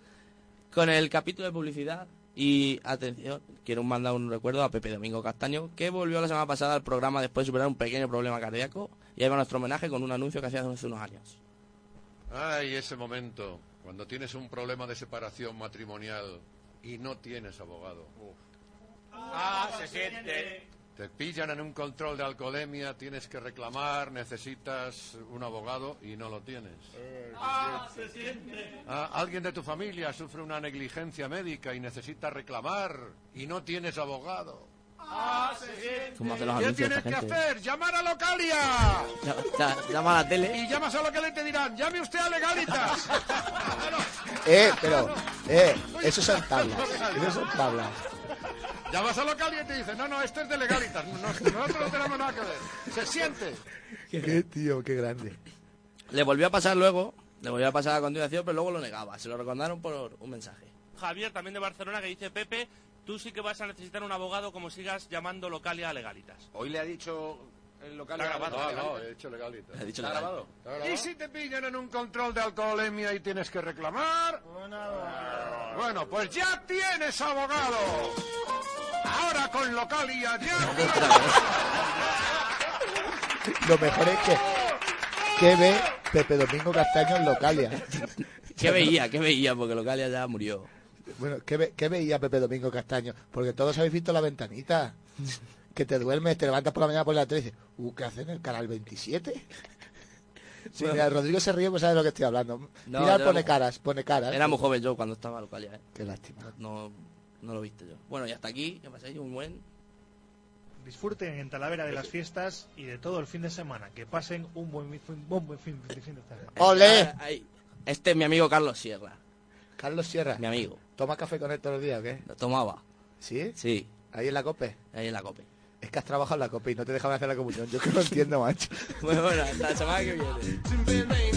con el capítulo de publicidad. Y atención, quiero mandar un recuerdo a Pepe Domingo Castaño, que volvió la semana pasada al programa después de superar un pequeño problema cardíaco. Y ahí va nuestro homenaje con un anuncio que hacía hace unos años. Ay, ese momento, cuando tienes un problema de separación matrimonial y no tienes abogado. Ah, se siente. Te pillan en un control de alcoholemia, tienes que reclamar, necesitas un abogado y no lo tienes. Ah, se siente. Ah, alguien de tu familia sufre una negligencia médica y necesita reclamar y no tienes abogado. Ah, se siente. ¿Cómo hacen los ¿Qué tienes que hacer? ¡Llamar a Localia! Ya- ya- llama a la tele. Y llamas a Localia y te dirán, llame usted a Legalitas. Eh, pero, eh, eso son tablas. Eso son tablas. Llamas a Localia y te dicen, no, no, esto es de Legalitas. Nos- Nosotros no tenemos nada que ver. Se siente. Qué tío, qué grande. Le volvió a pasar luego, le volvió a pasar a continuación, pero luego lo negaba. Se lo recordaron por un mensaje. Javier, también de Barcelona, que dice Pepe, tú sí que vas a necesitar un abogado como sigas llamando localia a legalitas. Hoy le ha dicho el local. Está grabado, No, no, he dicho legalita. Ha dicho ¿Está grabado? ¿Está grabado? ¿Y si te pillan en un control de alcoholemia y tienes que reclamar? Bueno, pues ya tienes abogado. Ahora con Localia ya Lo mejor es que, ¿qué ve Pepe Domingo Castaño en Localia? ¿Qué veía? ¿Qué veía? Porque Localia ya murió. Bueno, ¿qué, ve- qué veía Pepe Domingo Castaño? Porque todos habéis visto la ventanita. Que te duermes, te levantas por la mañana por la tele y dices, uh, ¿qué hacen en el canal 27? Sí, mira, Rodrigo se ríe, pues sabe de lo que estoy hablando. No, Mira, pone caras, pone caras. Era muy joven yo cuando estaba Localia, ¿eh? Qué lástima. No, no lo viste yo. Bueno, y hasta aquí, que paséis un buen... Disfruten en Talavera de las fiestas y de todo el fin de semana. Que pasen un buen, fin- un buen fin, de fin de semana. ¡Olé! Ahí. Este es mi amigo Carlos Sierra. Carlos Sierra. Mi amigo. ¿Toma café con él todos los días o qué? Lo tomaba. ¿Sí? Sí. ¿Ahí en la COPE? Ahí en la COPE. Es que has trabajado en la COPE y no te dejaban hacer la comunión. Yo que no entiendo, macho. Bueno, bueno, hasta la semana que viene.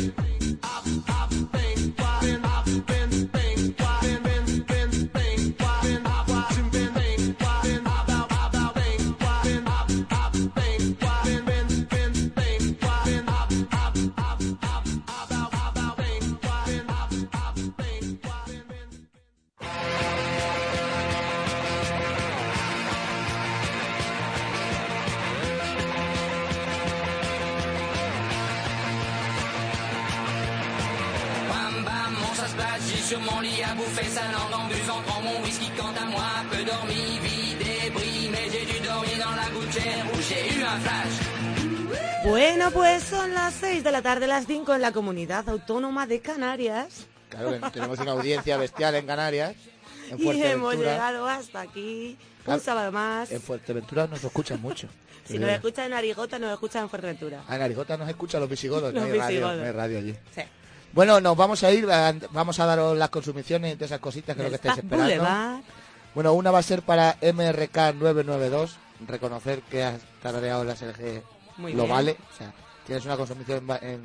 Sur mon lit à bouffer sa langue en buvant prends mon whisky quant à moi, peu dormi, vie débris, mais j'ai dû dormir dans la gouttière où j'ai eu un flash. Bueno, pues son las 6 de la tarde, las 5 en la comunidad autónoma de Canarias. Claro, que tenemos una audiencia bestial en Canarias. En Y hemos llegado hasta aquí. Claro, Un sábado más. En Fuerteventura nos escuchan mucho. Si nos escuchan en Arigota, nos escuchan en Fuerteventura. Ah, en Arigota nos escuchan los visigodos, no Los hay radio, visigodos. no hay radio allí. Sí. Bueno, nos vamos a ir, vamos a daros las consumiciones de esas cositas que es lo que estáis esperando. Boulevard. Bueno, una va a ser para MRK992, reconocer que has tarareado las LG Muy lo bien. vale, o sea, tienes una consumición en, en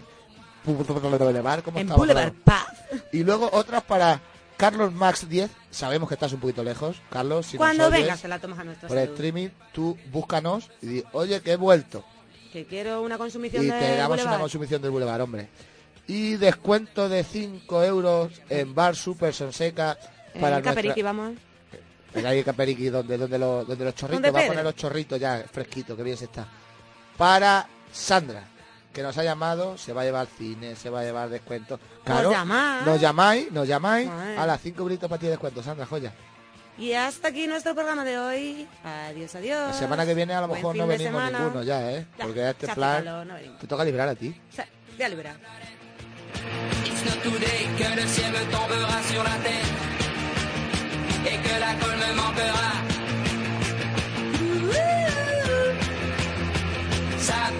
Boulevard, ¿cómo En? Boulevard Paz. Y luego otras para Carlos Max 10, sabemos que estás un poquito lejos, Carlos, si nos Cuando oyes vengas se la tomas a nuestra por salud. streaming, tú búscanos y di, oye, que he vuelto. Que quiero una consumición Y de te damos una consumición del Boulevard, hombre. Y descuento de 5 euros en Bar Super Sonseca En para nuestra... Caperiqui, vamos. En ahí en Caperiqui, donde, donde, los, donde los chorritos, ¿Dónde va a poner los chorritos ya, fresquito, que bien se está. Para Sandra, que nos ha llamado, se va a llevar cine, se va a llevar descuento. Claro, llamáis. Nos llamáis, nos llamáis. A las 5 minutos para ti de descuento, Sandra, joya. Y hasta aquí nuestro programa de hoy. Adiós, adiós. La semana que viene a lo Buen mejor no venimos semana. ninguno ya, ¿eh? Ya, Porque este plan no te toca librar a ti. Ya. It's not today que le ciel me tombera sur la tête et que la colle me manquera. Ça